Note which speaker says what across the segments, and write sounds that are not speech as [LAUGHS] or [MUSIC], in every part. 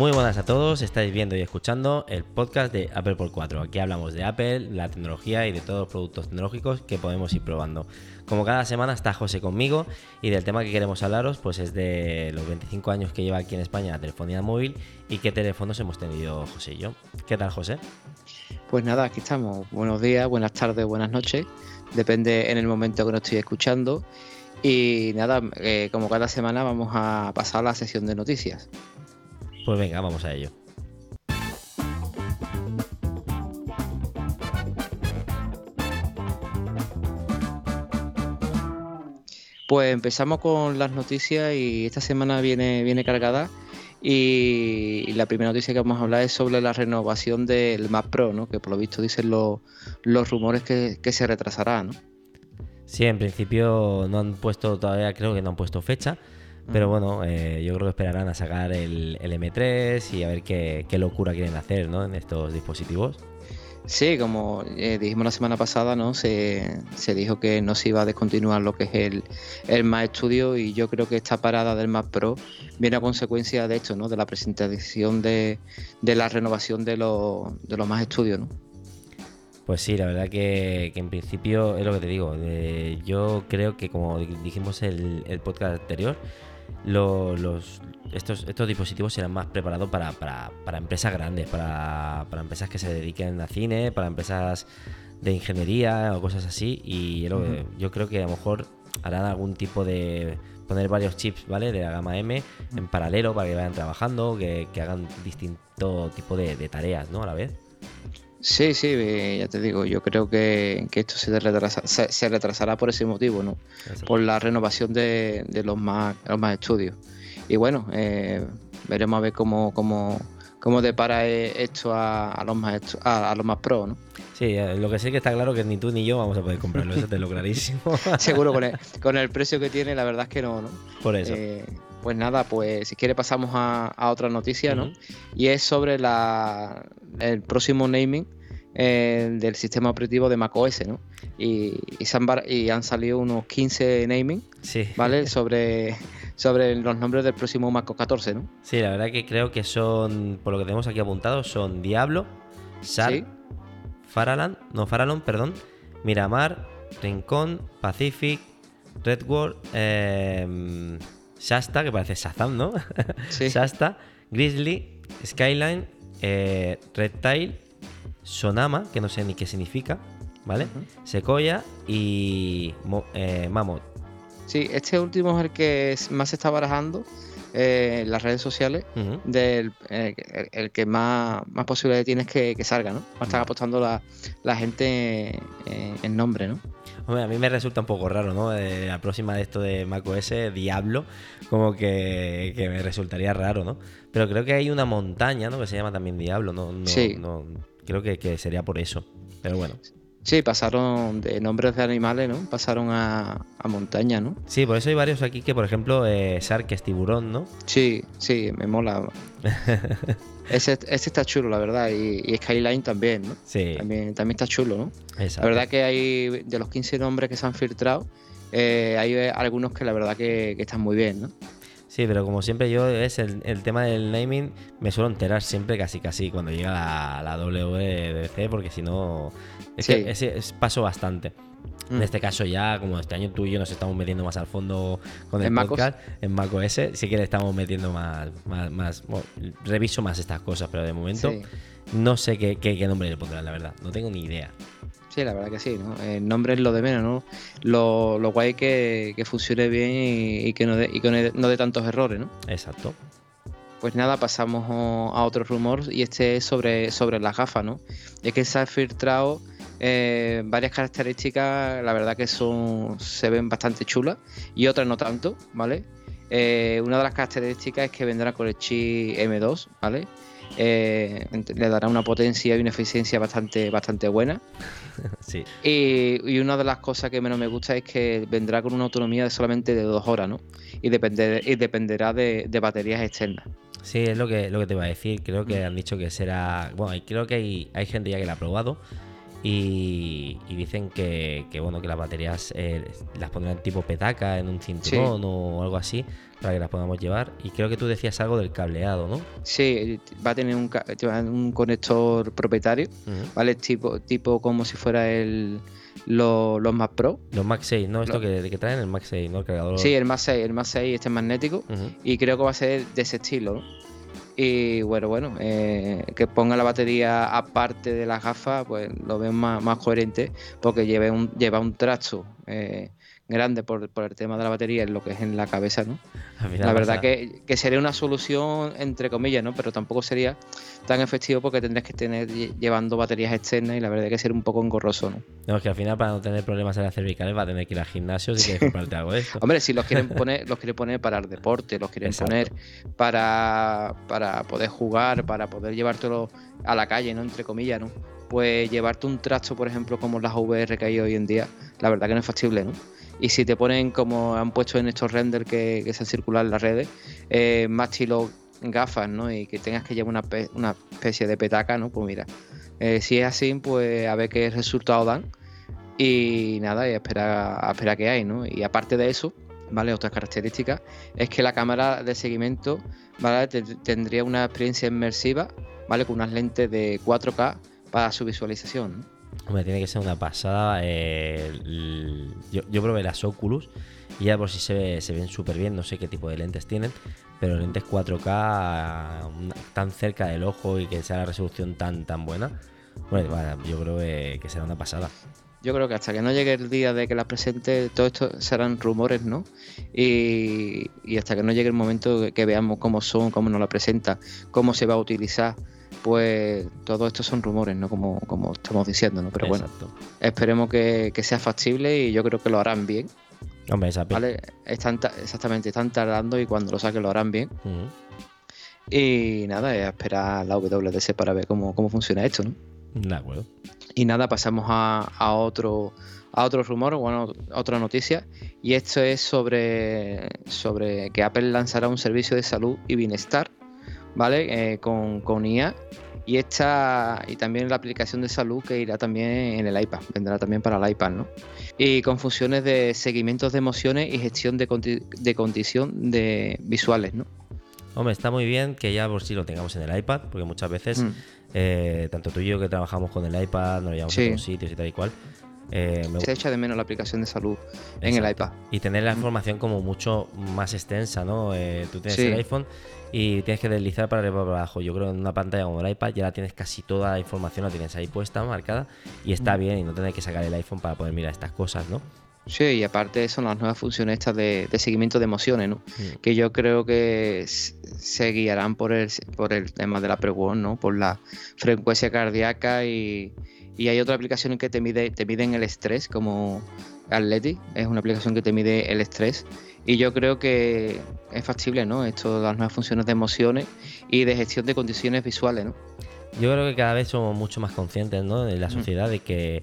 Speaker 1: Muy buenas a todos, estáis viendo y escuchando el podcast de Apple por 4. Aquí hablamos de Apple, la tecnología y de todos los productos tecnológicos que podemos ir probando. Como cada semana está José conmigo y del tema que queremos hablaros pues es de los 25 años que lleva aquí en España la telefonía móvil y qué teléfonos hemos tenido José y yo. ¿Qué tal José?
Speaker 2: Pues nada, aquí estamos. Buenos días, buenas tardes, buenas noches. Depende en el momento que nos estoy escuchando. Y nada, eh, como cada semana vamos a pasar a la sesión de noticias.
Speaker 1: Pues venga, vamos a ello.
Speaker 2: Pues empezamos con las noticias y esta semana viene, viene cargada. Y la primera noticia que vamos a hablar es sobre la renovación del Mac Pro, ¿no? que por lo visto dicen los, los rumores que, que se retrasará. ¿no?
Speaker 1: Sí, en principio no han puesto todavía, creo que no han puesto fecha, pero bueno, eh, yo creo que esperarán a sacar el, M3 y a ver qué, locura quieren hacer ¿no? en estos dispositivos.
Speaker 2: Sí, como eh, dijimos la semana pasada, ¿no? Se, dijo que no se iba a descontinuar lo que es el, el Mac Studio y yo creo que esta parada del Mac Pro viene a consecuencia de esto, ¿no? De la presentación de, la renovación de, los, de los Mac Studio, ¿no?
Speaker 1: Pues sí, la verdad que, en principio es lo que te digo. Eh, yo creo que como dijimos el, el podcast anterior, los, estos, estos dispositivos serán más preparados para, empresas grandes, para, empresas que se dediquen a cine, para empresas de ingeniería o cosas así. Y yo creo que a lo mejor harán algún tipo de poner varios chips, ¿vale? De la gama M en paralelo para que vayan trabajando, que, hagan distinto tipo de, de tareas, ¿no? A la vez.
Speaker 2: Sí, sí, eh, ya te digo, yo creo que, esto se, se, retrasará por ese motivo, ¿no? Por la renovación de, los, más, más estudios. Y bueno, eh, veremos a ver cómo, cómo, cómo depara eh, esto a, los más a, los más pro, ¿no?
Speaker 1: Sí, lo que sí que está claro que ni tú ni yo vamos a poder comprarlo, eso te lo clarísimo. [LAUGHS]
Speaker 2: Seguro, con el, [LAUGHS] con el precio que tiene, la verdad es que no, ¿no?
Speaker 1: Por eso.
Speaker 2: Pues nada, pues si quiere pasamos a, otra noticia, ¿no? Y es sobre la, el próximo naming eh, del sistema operativo de macOS, ¿no? Y, y, han, salido unos 15 naming, ¿vale? [LAUGHS] Sobre, sobre los nombres del próximo macOS 14, ¿no?
Speaker 1: Sí, la verdad que creo que son, por lo que tenemos aquí apuntado, son Diablo, Sar, Faraland, no Faralon, perdón, Miramar, Rincón, Pacific, Redwood, eh, Shasta, que parece Shazam, ¿no? [LAUGHS] Shasta, Grizzly, Skyline, eh, Reptile, Sonama, que no sé ni qué significa, ¿vale? Sequoia y eh, Mammoth.
Speaker 2: Sí, este último es el que más se está barajando eh, en las redes sociales, del, eh, el, que más, más posibilidades tienes que, que salga, ¿no? Están apostando la, la gente en nombre, ¿no?
Speaker 1: A mí me resulta un poco raro, ¿no? la próxima de esto de macOS, Diablo, como que, me resultaría raro, ¿no? Pero creo que hay una montaña, ¿no? Que se llama también Diablo, ¿no?
Speaker 2: sí.
Speaker 1: creo que, sería por eso. Pero bueno.
Speaker 2: Sí, pasaron de nombres de animales, ¿no? Pasaron a, montaña, ¿no?
Speaker 1: Sí, por eso hay varios aquí que, por ejemplo, eh, Shark es tiburón, ¿no?
Speaker 2: Sí, sí, me mola. [LAUGHS] Ese, está chulo, la verdad. Y, Skyline también, ¿no?
Speaker 1: Sí.
Speaker 2: También, también está chulo, ¿no? La verdad que hay, de los 15 nombres que se han filtrado, eh, hay algunos que la verdad que, están muy bien, ¿no?
Speaker 1: Sí, pero como siempre yo, es el, tema del naming, me suelo enterar siempre casi casi cuando llega la, la WDC, porque si no, es que es, paso bastante. En mm. este caso ya, como este año tú y yo nos estamos metiendo más al fondo con el podcast, en macOS, sí que le estamos metiendo más, más, reviso más estas cosas, pero de momento no sé qué, qué, nombre le pondrán, la verdad, no tengo ni idea.
Speaker 2: Sí, la verdad que sí, ¿no? El nombre es lo de menos, ¿no? Lo, lo guay que, que funcione bien y, que no dé no tantos errores, ¿no?
Speaker 1: Exacto.
Speaker 2: Pues nada, pasamos a otro rumor y este es sobre, sobre las gafas, ¿no? Es que se ha filtrado eh, varias características, la verdad que son se ven bastante chulas y otras no tanto, ¿vale? Eh, una de las características es que vendrá con el chip M2, ¿vale? Eh, le dará una potencia y una eficiencia bastante, bastante buena. [LAUGHS]
Speaker 1: sí.
Speaker 2: Y, una de las cosas que menos me gusta es que vendrá con una autonomía de solamente de dos horas, ¿no? Y, y dependerá de, baterías externas.
Speaker 1: Sí, es lo que, lo que te iba a decir. Creo que han dicho que será. Bueno, creo que hay, hay gente ya que la ha probado Y, y dicen que, que, bueno que las baterías eh, las pondrán tipo petaca en un cinturón o algo así para que las podamos llevar. Y creo que tú decías algo del cableado, ¿no?
Speaker 2: Sí, va a tener un, un conector propietario, ¿vale? Tipo, tipo como si fuera el, los, los Mac Pro.
Speaker 1: Los Mac 6, ¿no? Esto que, que, traen el Mac 6, ¿no? El cargador.
Speaker 2: Sí, el Mac 6, el Mac 6 este es magnético. Y creo que va a ser de ese estilo, ¿no? Y bueno, bueno, eh, que ponga la batería aparte de las gafas, pues lo veo más, más coherente porque lleve un, lleva un trasto eh, grande por, el tema de la batería en lo que es en la cabeza, ¿no? La verdad que, sería una solución entre comillas, ¿no? Pero tampoco sería tan efectivo porque tendrías que tener llevando baterías externas y la verdad que ser un poco engorroso, ¿no?
Speaker 1: No, es que al final para no tener problemas en las cervicales va a tener que ir al gimnasio si quieres comprarte algo de esto. [LAUGHS]
Speaker 2: Hombre, si los quieren [LAUGHS] poner, los quieren poner para el deporte, los quieren poner para, para poder jugar, para poder llevártelo a la calle, ¿no? Entre comillas, ¿no? Pues llevarte un trasto, por ejemplo, como las VR que hay hoy en día, la verdad que no es factible, ¿no? Y si te ponen, como han puesto en estos renders que, se han circulado en las redes, eh, más estilo gafas, ¿no? Y que tengas que llevar una, una especie de petaca, ¿no? Pues mira, eh, si es así, pues a ver qué resultado dan. Y nada, y a esperar, que hay, ¿no? Y aparte de eso, ¿vale? Otras características es que la cámara de seguimiento, ¿vale? Tendría una experiencia inmersiva, ¿vale? Con unas lentes de 4K para su visualización, ¿no?
Speaker 1: Hombre, tiene que ser una pasada. Eh, yo, probé las Oculus y ya por si se, se ven súper bien, no sé qué tipo de lentes tienen, pero lentes 4K tan cerca del ojo y que sea la resolución tan tan buena, bueno, yo creo que, será una pasada.
Speaker 2: Yo creo que hasta que no llegue el día de que las presente, todo esto serán rumores, ¿no? Y, y hasta que no llegue el momento que veamos cómo son, cómo nos la presenta, cómo se va a utilizar pues todo esto son rumores, ¿no? Como, como estamos diciendo, ¿no? Pero bueno, esperemos que, sea factible y yo creo que lo harán bien.
Speaker 1: Hombre, esa
Speaker 2: ¿vale? están, exactamente, están tardando y cuando lo saquen lo harán bien. Y nada, es esperar la WDC para ver cómo, funciona esto, ¿no?
Speaker 1: De acuerdo.
Speaker 2: Y nada, pasamos a, otro a otro rumor, bueno, otra noticia, y esto es sobre, sobre que Apple lanzará un servicio de salud y bienestar ¿vale? Eh, con, con IA y esta y también la aplicación de salud que irá también en el iPad, vendrá también para el iPad, ¿no? Y con funciones de seguimientos de emociones y gestión de, de condición de visuales, ¿no?
Speaker 1: Hombre, está muy bien que ya por sí lo tengamos en el iPad, porque muchas veces, mm. eh, tanto tú y yo que trabajamos con el iPad, nos llevamos a otros sitios y tal y cual,
Speaker 2: eh, Se echa de menos la aplicación de salud en el iPad.
Speaker 1: Y tener la información como mucho más extensa, ¿no? Eh, tú tienes el iPhone y tienes que deslizar para arriba para abajo. Yo creo que en una pantalla como el iPad ya la tienes casi toda la información, la tienes ahí puesta, marcada, y está bien y no tener que sacar el iPhone para poder mirar estas cosas, ¿no?
Speaker 2: Sí, y aparte son las nuevas funciones estas de, seguimiento de emociones, ¿no? Que yo creo que se guiarán por el, por el tema de la pre ¿no? Por la frecuencia cardíaca y, y hay otra aplicación que te mide, te miden el estrés, como Athletic, es una aplicación que te mide el estrés. Y yo creo que es factible, ¿no? Esto, las nuevas funciones de emociones y de gestión de condiciones visuales, ¿no?
Speaker 1: Yo creo que cada vez somos mucho más conscientes, ¿no? De la mm. sociedad de que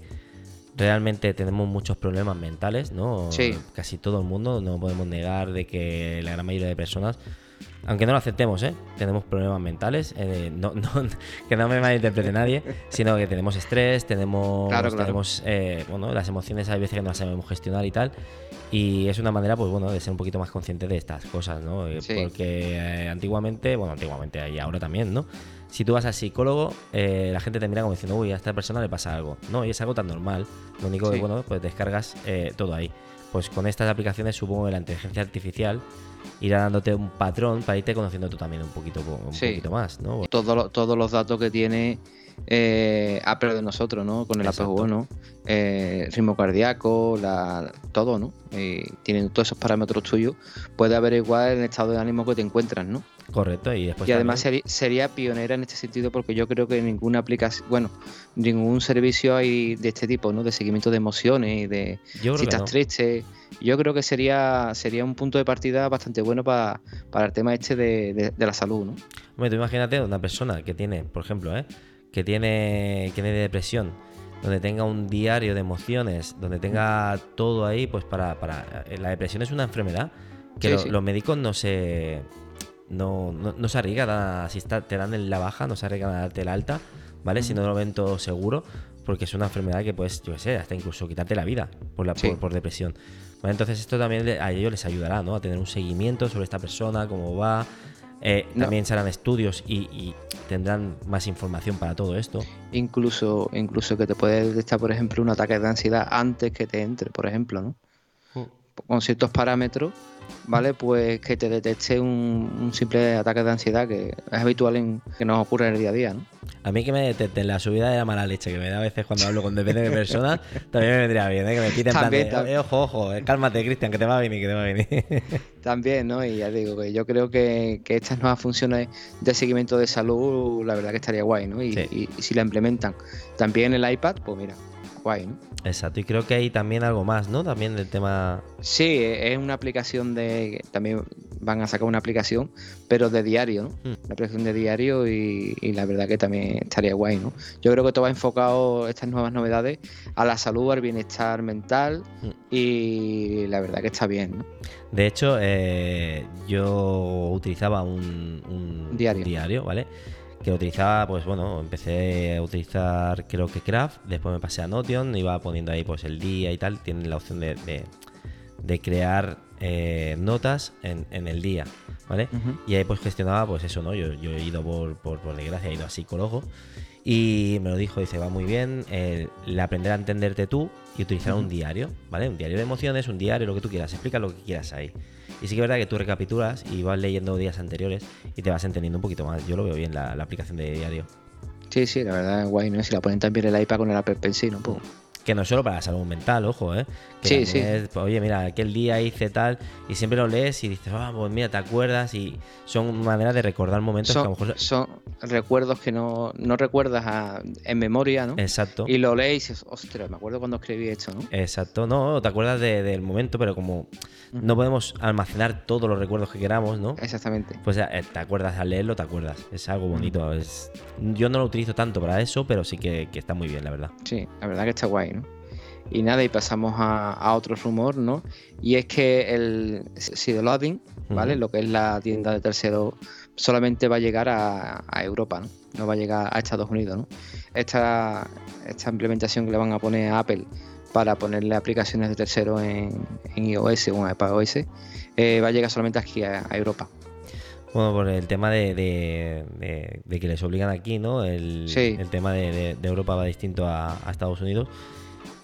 Speaker 1: realmente tenemos muchos problemas mentales, ¿no?
Speaker 2: Sí.
Speaker 1: Casi todo el mundo, no podemos negar de que la gran mayoría de personas aunque no lo aceptemos, ¿eh? tenemos problemas mentales, eh, no, [LAUGHS] que no me malinterprete nadie, sino que tenemos estrés, tenemos, tenemos eh, bueno, las emociones hay veces que no las sabemos gestionar y tal, y es una manera, pues bueno, de ser un poquito más consciente de estas cosas, ¿no? Eh, porque antiguamente, bueno, antiguamente y ahora también, ¿no? Si tú vas al psicólogo, la gente te mira como diciendo, uy, a esta persona le pasa algo. No, y es algo tan normal. Lo único que, bueno, pues descargas todo ahí. Pues con estas aplicaciones supongo que la inteligencia artificial irá dándote un patrón para irte conociendo tú también un poquito, un poquito más, ¿no?
Speaker 2: todos los datos que tiene eh, Apple de nosotros, ¿no? Con el Apple One, eh, ritmo cardíaco, la, todo, ¿no? tienen todos esos parámetros tuyos, puede averiguar el estado de ánimo que te encuentras, ¿no?
Speaker 1: Correcto, y después.
Speaker 2: Y además sería, pionera en este sentido porque yo creo que ninguna aplicación, bueno, ningún servicio hay de este tipo, ¿no? De seguimiento de emociones y de si estás triste. Yo creo que sería, sería un punto de partida bastante bueno para, el tema este de, la salud, ¿no?
Speaker 1: Bueno, tú imagínate una persona que tiene, por ejemplo, ¿eh? Que tiene, que tiene depresión, donde tenga un diario de emociones, donde tenga todo ahí, pues para, para eh, la depresión es una enfermedad que los médicos no se no, no, se arriesgan si está, te dan la baja, no se arriesgan a darte el alta, ¿vale? Si no lo ven todo seguro, porque es una enfermedad que puedes, yo qué sé, hasta incluso quitarte la vida por, la, por, depresión. entonces esto también a ellos les ayudará, ¿no? A tener un seguimiento sobre esta persona, cómo va. Eh, también serán estudios y, tendrán más información para todo esto.
Speaker 2: Incluso, incluso que te puede detectar, por ejemplo, un ataque de ansiedad antes que te entre, por ejemplo, ¿no? Mm. Con ciertos parámetros ¿vale? Pues que te detecte un, simple ataque de ansiedad que es habitual en que nos ocurre en el día a día, ¿no?
Speaker 1: A mí que me detecten la subida de la mala leche que me da a veces cuando hablo con depende de personas, [LAUGHS] también me vendría bien, ¿eh? Que me piden también, plan eh, ojo, ojo, eh, cálmate, Cristian, que te va a venir, que te va a venir. [LAUGHS]
Speaker 2: también, ¿no? Y ya digo que yo creo que, estas nuevas funciones de seguimiento de salud, la verdad que estaría guay, ¿no? y si la implementan también en el iPad, pues mira,
Speaker 1: Exacto, y creo que hay también algo más, ¿no? También del tema...
Speaker 2: Sí, es una aplicación de... También van a sacar una aplicación, pero de diario, ¿no? Hmm. Una aplicación de diario y, la verdad que también estaría guay, ¿no? Yo creo que todo va enfocado, estas nuevas novedades, a la salud, al bienestar mental hmm. y la verdad que está bien, ¿no?
Speaker 1: De hecho, eh, yo utilizaba un,
Speaker 2: diario.
Speaker 1: diario, ¿vale? Que utilizaba, pues bueno, empecé a utilizar creo que Craft, después me pasé a Notion, iba poniendo ahí pues el día y tal, tienen la opción de, de, crear eh, notas en, el día, ¿vale? Y ahí pues gestionaba pues eso, ¿no? Yo, yo he ido por, por, por desgracia, he ido a psicólogo y me lo dijo, dice, va muy bien, el, aprender a entenderte tú y utilizar un diario, ¿vale? Un diario de emociones, un diario, lo que tú quieras, explica lo que quieras ahí. Y sí que es verdad que tú recapitulas y vas leyendo días anteriores y te vas entendiendo un poquito más. Yo lo veo bien la, aplicación de diario.
Speaker 2: Sí, sí, la verdad es guay, ¿no? Si la ponen también el iPad con el Apple Pencil, ¿no? Pues,
Speaker 1: que no solo para la salud mental, ojo, ¿eh?
Speaker 2: sí, sí.
Speaker 1: Pues, oye, mira, aquel día hice tal, y siempre lo lees y dices, ah, pues mira, te acuerdas, y son maneras de recordar momentos
Speaker 2: que
Speaker 1: a lo mejor.
Speaker 2: Son recuerdos que no, no recuerdas en memoria, ¿no?
Speaker 1: Exacto.
Speaker 2: Y lo lees y dices, ostras, me acuerdo cuando escribí esto, ¿no?
Speaker 1: Exacto, no, te acuerdas del momento, pero como no podemos almacenar todos los recuerdos que queramos, ¿no?
Speaker 2: Exactamente.
Speaker 1: Pues eh, te acuerdas al leerlo, te acuerdas. Es algo bonito. Es... Yo no lo utilizo tanto para eso, pero sí que, que está muy bien, la verdad.
Speaker 2: Sí, la verdad que está guay, ¿no? Y nada, y pasamos a, otro rumor, ¿no? Y es que el Sideloading, ¿vale? Lo que es la tienda de tercero, solamente va a llegar a, Europa, ¿no? No va a llegar a Estados Unidos, ¿no? Esta, esta implementación que le van a poner a Apple para ponerle aplicaciones de tercero en, iOS o en iPadOS eh, va a llegar solamente aquí a, Europa.
Speaker 1: Bueno, por el tema de, que les obligan aquí, ¿no? El, el tema de, Europa va distinto a Estados Unidos.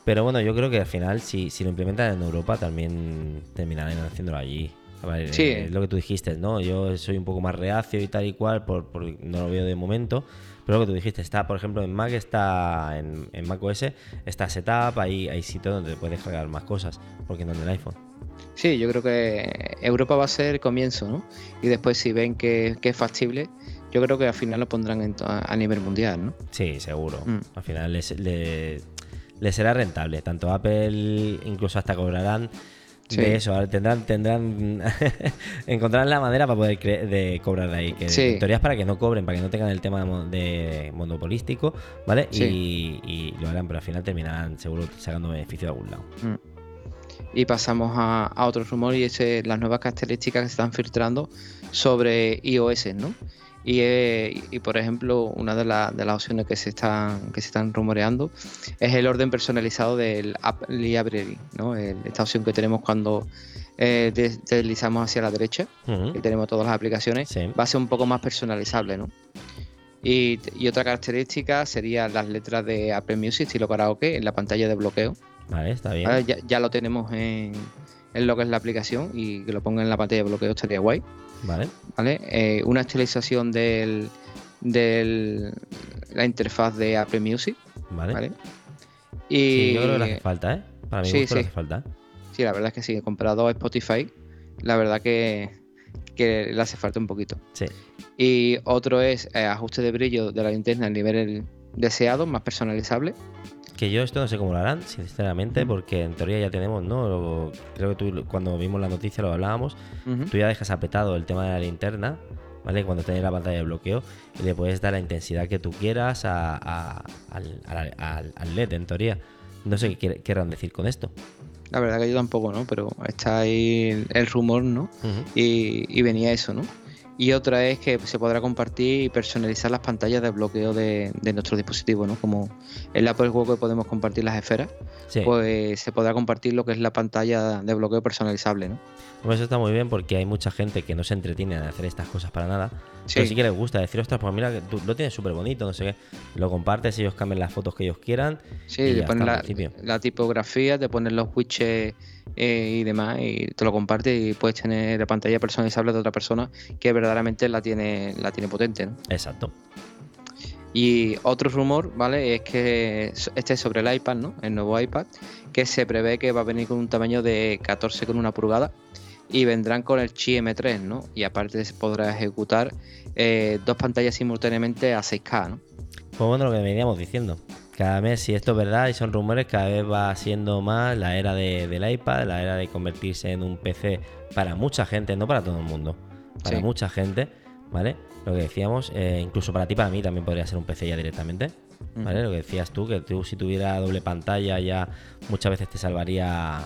Speaker 1: Pero bueno, yo creo que al final, si, si lo implementan en Europa, también terminarán haciéndolo allí.
Speaker 2: sí.
Speaker 1: Es lo que tú dijiste, ¿no? Yo soy un poco más reacio y tal y cual, por, no lo veo de momento. Pero lo que tú dijiste, está, por ejemplo, en Mac, está en, en Mac OS, está Setup, ahí hay sitios donde puedes cargar más cosas, porque no en el iPhone.
Speaker 2: Sí, yo creo que Europa va a ser el comienzo, ¿no? Y después, si ven que, es factible, yo creo que al final lo pondrán a nivel mundial, ¿no?
Speaker 1: Sí, seguro. Mm. Al final les, les, le será rentable. Tanto Apple, incluso hasta cobrarán de eso. Tendrán, tendrán [LAUGHS] encontrarán la manera para poder de cobrar de ahí. Que en teoría es para que no cobren, para que no tengan el tema de, monopolístico, ¿vale? Y, lo harán, pero al final terminarán seguro sacando beneficio de algún lado. Mm.
Speaker 2: Y pasamos a, otro rumor y es las nuevas características que se están filtrando sobre iOS, ¿no? Eh, y, por ejemplo, una de, de, las opciones que se están que se están rumoreando es el orden personalizado del App Library, ¿no? esta opción que tenemos cuando eh, deslizamos hacia la derecha, que tenemos todas las aplicaciones, va a ser un poco más personalizable, ¿no? Y, otra característica sería las letras de Apple Music estilo karaoke en la pantalla de bloqueo.
Speaker 1: Vale, está bien.
Speaker 2: ya, ya, lo tenemos en, en lo que es la aplicación y que lo ponga en la pantalla de bloqueo estaría guay.
Speaker 1: Vale.
Speaker 2: ¿Vale? Eh, una actualización del, del la interfaz de Apple Music.
Speaker 1: Vale. Y yo creo que le hace falta, ¿eh? Para mí sí, sí. hace falta.
Speaker 2: Sí, la verdad es que sí. He comprado Spotify. La verdad que, que le hace falta un poquito.
Speaker 1: Sí.
Speaker 2: Y otro es eh, ajuste de brillo de la linterna al nivel deseado, más personalizable.
Speaker 1: Que yo esto no sé cómo lo harán, sinceramente, porque en teoría ya tenemos, ¿no? Creo que tú cuando vimos la noticia lo hablábamos, tú ya dejas apretado el tema de la linterna, ¿vale? Cuando tenés la pantalla de bloqueo y le puedes dar la intensidad que tú quieras al, LED, en teoría. No sé qué querrán decir con esto.
Speaker 2: La verdad que yo tampoco, ¿no? Pero está ahí el, rumor, ¿no? y, y venía eso, ¿no? Y otra es que se podrá compartir y personalizar las pantallas de bloqueo de, de nuestro dispositivo, ¿no? Como en la Apple Watch que podemos compartir las esferas,
Speaker 1: Sí.
Speaker 2: pues se podrá compartir lo que es la pantalla de bloqueo personalizable, ¿no?
Speaker 1: Pues eso está muy bien porque hay mucha gente que no se entretiene en hacer estas cosas para nada.
Speaker 2: Sí.
Speaker 1: Pero sí que les gusta decir, ostras, pues mira, tú lo tienes súper bonito, no sé qué. Lo compartes, ellos cambian las fotos que ellos quieran.
Speaker 2: Sí,
Speaker 1: y
Speaker 2: te ponen la, la tipografía, te ponen los widgets eh, y demás, y te lo compartes y puedes tener la pantalla personalizable de otra persona que verdaderamente la tiene, la tiene potente, ¿no?
Speaker 1: Exacto.
Speaker 2: Y otro rumor, ¿vale? Es que este es sobre el iPad, ¿no? El nuevo iPad, que se prevé que va a venir con un tamaño de 14,1 pulgadas y vendrán con el Chi M3, ¿no? Y aparte se podrá ejecutar eh, dos pantallas simultáneamente a 6K, ¿no?
Speaker 1: Pues bueno, lo que veníamos diciendo. Cada mes, si esto es verdad y son rumores, cada vez va siendo más la era de- del iPad, la era de convertirse en un PC para mucha gente, no para todo el mundo, para
Speaker 2: Sí.
Speaker 1: mucha gente, ¿vale? Lo que decíamos, eh, incluso para ti, para mí también podría ser un PC ya directamente, ¿vale? Lo que decías tú, que tú si tuviera doble pantalla ya muchas veces te salvaría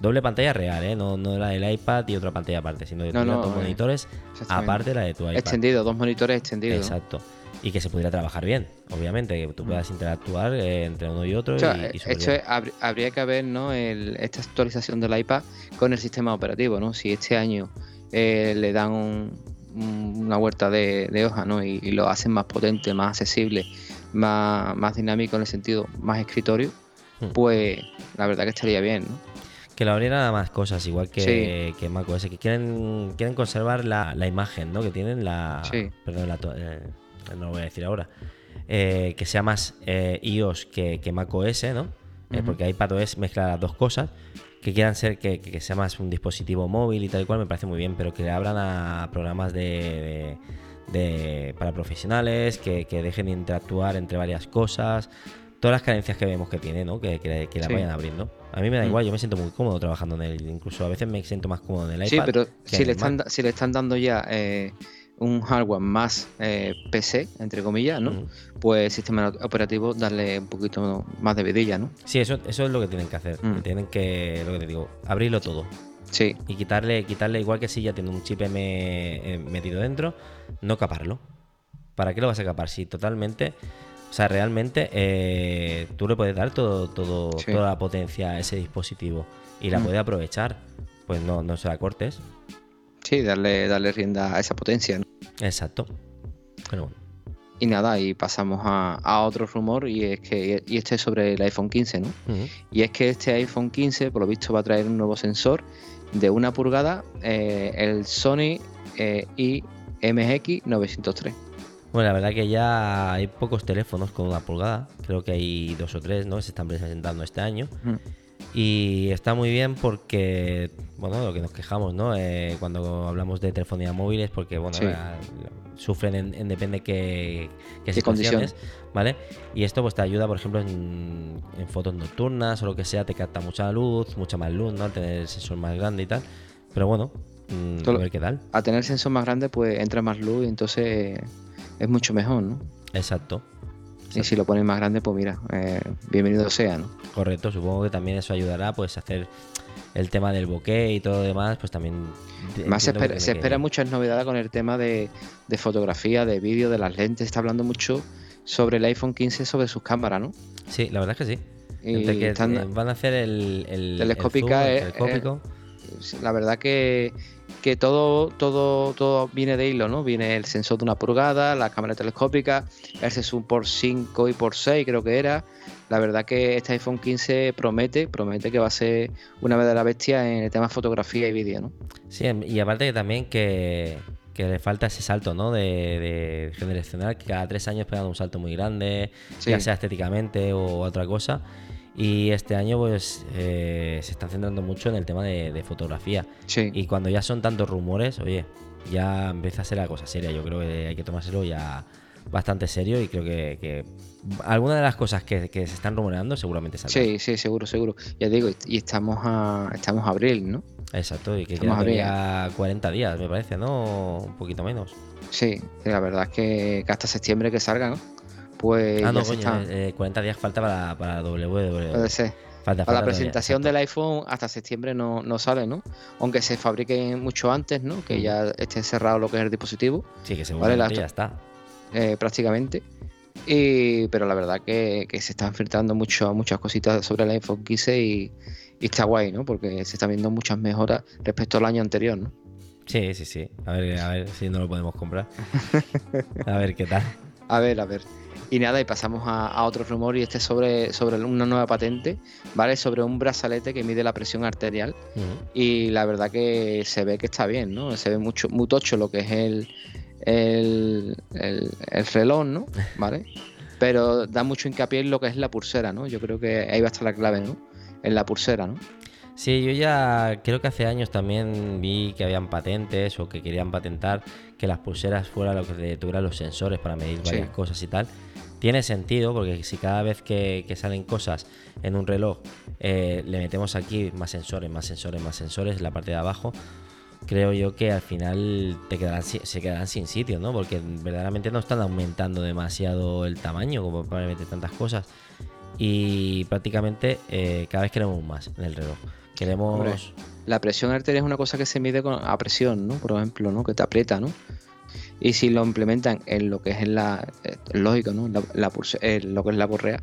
Speaker 1: doble pantalla real, ¿eh? No, no la del iPad y otra pantalla aparte, sino que
Speaker 2: No, no,
Speaker 1: dos
Speaker 2: eh,
Speaker 1: monitores aparte de la de tu iPad.
Speaker 2: Extendido, dos monitores extendidos.
Speaker 1: Exacto. Y que se pudiera trabajar bien, obviamente, que tú puedas interactuar eh, entre uno y otro.
Speaker 2: O sea,
Speaker 1: y, y
Speaker 2: eh, es- habr- habría que ver ¿no? el- esta actualización del iPad con el sistema operativo, ¿no? Si este año eh, le dan un- un- una vuelta de, de hoja, ¿no? Y, y lo hacen más potente, más accesible, más, más dinámico en el sentido, más escritorio,
Speaker 1: Hmm.
Speaker 2: pues la verdad que estaría bien, ¿no?
Speaker 1: Que le abrieran a más cosas, igual que,
Speaker 2: Sí.
Speaker 1: que macOS, que quieren, quieren conservar la, la imagen, ¿no? Que tienen la.
Speaker 2: Sí.
Speaker 1: Perdón, la eh, no lo voy a decir ahora. Eh, que sea más eh, iOS que, que macOS, ¿no? Eh,
Speaker 2: Ujú.
Speaker 1: porque iPadOS mezcla las dos cosas. Que quieran ser que, que sea más un dispositivo móvil y tal y cual, me parece muy bien, pero que le abran a programas de, de- de- para profesionales, que, que dejen de interactuar entre varias cosas. Todas las carencias que vemos que tiene, ¿no? Que, que, que la
Speaker 2: Sí.
Speaker 1: vayan abriendo. A mí me da
Speaker 2: Mm.
Speaker 1: igual, yo me siento muy cómodo trabajando en él. Incluso a veces me siento más cómodo en el
Speaker 2: Sí,
Speaker 1: iPad.
Speaker 2: pero
Speaker 1: que
Speaker 2: si le, están, si le están dando ya eh, un hardware más eh, PC, entre comillas, ¿no?
Speaker 1: Ujú.
Speaker 2: Pues el sistema operativo darle un poquito más de vidilla, ¿no?
Speaker 1: Sí, eso, eso es lo que tienen que hacer. Tienen que, lo que te digo, abrirlo todo.
Speaker 2: Sí,
Speaker 1: Y quitarle, quitarle igual que si ya tiene un chip M eh, metido dentro, no caparlo. ¿Para qué lo vas a capar? Si totalmente, o sea, realmente eh, tú le puedes dar todo, todo,
Speaker 2: Sí.
Speaker 1: toda la potencia a ese dispositivo y la puedes aprovechar. Pues no, no se la cortes.
Speaker 2: Sí, darle, darle rienda a esa potencia, ¿no?
Speaker 1: Exacto. Pero bueno.
Speaker 2: Y nada, y pasamos a, a otro rumor y es que y este es sobre el iPhone 15, ¿no? Y es que este iPhone 15, por lo visto, va a traer un nuevo sensor de una pulgada, eh, el Sony eh, IMX 903.
Speaker 1: Bueno, la verdad que ya hay pocos teléfonos con una pulgada. Creo que hay dos o tres, ¿no? Que se están presentando este año.
Speaker 2: Mm.
Speaker 1: Y está muy bien porque, bueno, lo que nos quejamos, ¿no? Eh, cuando hablamos de telefonía móvil es porque, bueno,
Speaker 2: Sí.
Speaker 1: la- sufren en, en depende qué, qué
Speaker 2: Qué
Speaker 1: situaciones, ¿vale? Y esto pues te ayuda, por ejemplo, en, en fotos nocturnas o lo que sea, te capta mucha luz, mucha más luz, ¿no? Al tener el sensor más grande y tal. Pero bueno, mm, a ver qué tal.
Speaker 2: A tener sensor más grande, pues entra más luz y entonces es mucho mejor, ¿no?
Speaker 1: Exacto.
Speaker 2: Y si lo pones más grande, pues mira, eh, bienvenido sea, ¿no?
Speaker 1: Correcto, supongo que también eso ayudará pues a hacer el tema del bokeh y todo lo demás, pues también...
Speaker 2: Más se espera, se muchas novedades con el tema de, de fotografía, de vídeo, de las lentes. Está hablando mucho sobre el iPhone 15, sobre sus cámaras, ¿no?
Speaker 1: Sí, la verdad es que sí.
Speaker 2: Y
Speaker 1: que
Speaker 2: están-
Speaker 1: eh, van a hacer el, el, el
Speaker 2: Telescópica,
Speaker 1: zoom, el
Speaker 2: eh,
Speaker 1: telescópico.
Speaker 2: la verdad que, que todo, todo, todo viene de hilo, ¿no? Viene el sensor de una pulgada, la cámara telescópica, el sensor por 5 y por 6 creo que era. La verdad que este iPhone 15 promete, promete que va a ser una verdadera bestia en el tema fotografía y vídeo, ¿no?
Speaker 1: Sí, em, y aparte que también que, que le falta ese salto, ¿no? De, de generacional, que cada tres años pegan un salto muy grande,
Speaker 2: Sí.
Speaker 1: ya sea estéticamente o otra cosa. Y este año pues eh, se está centrando mucho en el tema de, de fotografía.
Speaker 2: Sí.
Speaker 1: Y cuando ya son tantos rumores, oye, ya empieza a ser la cosa seria. Yo creo que hay que tomárselo ya bastante serio y creo que, que algunas de las cosas que, que se están rumoreando seguramente saldrán.
Speaker 2: Sí, sí, seguro, seguro. Ya digo, y estamos a, estamos a abril, ¿no?
Speaker 1: Exacto, y que
Speaker 2: Estamos a ver.
Speaker 1: todavía 40 días, me parece, ¿no? Un poquito menos.
Speaker 2: Sí, la verdad es que hasta septiembre que salga, ¿no? Pues
Speaker 1: ah, no, coño,
Speaker 2: está-
Speaker 1: eh, 40 días falta para, para WWE.
Speaker 2: Puede ser. Falta, Para la presentación del iPhone hasta septiembre no, no, sale, ¿no? Aunque se fabrique mucho antes, ¿no? Que ya esté cerrado lo que es el dispositivo.
Speaker 1: Sí, que seguramente ya está.
Speaker 2: Eh, prácticamente. Y, pero la verdad que, se están filtrando mucho, muchas cositas sobre el iPhone 15 y, y, está guay, ¿no? Porque se están viendo muchas mejoras respecto al año anterior, ¿no?
Speaker 1: Sí, sí, sí. A ver, a ver si no lo podemos comprar. [LAUGHS] a ver qué tal.
Speaker 2: A ver, a ver. Y nada, y pasamos a, otro rumor y este es sobre, sobre una nueva patente, ¿vale? Sobre un brazalete que mide la presión arterial. Y la verdad que se ve que está bien, ¿no? Se ve mucho, muy tocho lo que es el, el, el, reloj, ¿no? [LAUGHS] ¿Vale? Pero da mucho hincapié en lo que es la pulsera, ¿no? Yo creo que ahí va a estar la clave, ¿no? En la pulsera, ¿no?
Speaker 1: Sí, yo ya creo que hace años también vi que habían patentes o que querían patentar que las pulseras fueran lo que tuvieran los sensores para medir varias cosas y tal. Tiene sentido porque si cada vez que, salen cosas en un reloj eh, le metemos aquí más sensores, más sensores, más sensores en la parte de abajo, creo yo que al final se quedarán sin sitio, ¿no? Porque verdaderamente no están aumentando demasiado el tamaño como para meter tantas cosas. Y prácticamente eh, cada vez queremos más en el reloj. Queremos...
Speaker 2: la presión arterial es una cosa que se mide con, a presión, ¿no? Por ejemplo, ¿no? Que te aprieta, ¿no? Y si lo implementan en lo que es la eh, lógico, ¿no? La, lo que es la correa,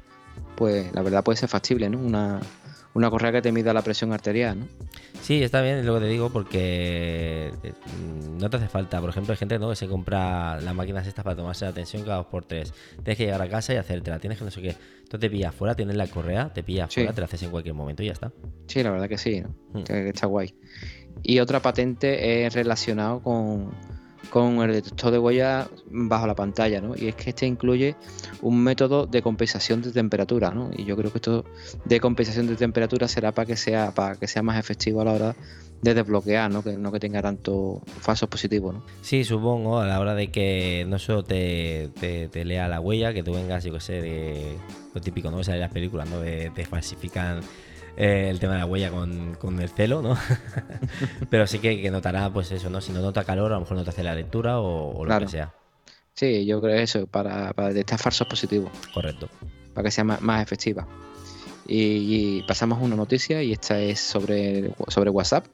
Speaker 2: pues la verdad puede ser factible, ¿no? Una, una correa que te mida la presión arterial, ¿no?
Speaker 1: Sí, está bien, es lo que te digo, porque eh, no te hace falta. Por ejemplo, hay gente ¿no? que se compra las máquinas estas para tomarse la tensión cada dos por tres. Tienes que llegar a casa y hacértela. Tienes que no sé qué. Entonces te pillas afuera, tienes la correa, te pillas afuera, te la haces en cualquier momento y ya está.
Speaker 2: Sí, la verdad que sí, ¿no? Hmm. está guay. Y otra patente es relacionado con con el detector de huella bajo la pantalla, ¿no? Y es que este incluye un método de compensación de temperatura, ¿no? Y yo creo que esto de compensación de temperatura será para que sea para que sea más efectivo a la hora de desbloquear, ¿no? Que no que tenga tanto falsos positivos, ¿no?
Speaker 1: Sí, supongo, a la hora de que no solo te, te, lea la huella, que tú vengas, yo que sé, de lo típico, ¿no? O sea, las películas, ¿no? De, te falsifican eh, el tema de la huella con, el celo, ¿no? [LAUGHS] Pero sí que, notará, pues eso, ¿no? Si no nota calor, a lo mejor no te hace la lectura o, lo que sea.
Speaker 2: Sí, yo creo eso, para, para detectar falsos positivos.
Speaker 1: Correcto.
Speaker 2: Para que sea más, efectiva. Y, pasamos a una noticia y esta es sobre, sobre WhatsApp,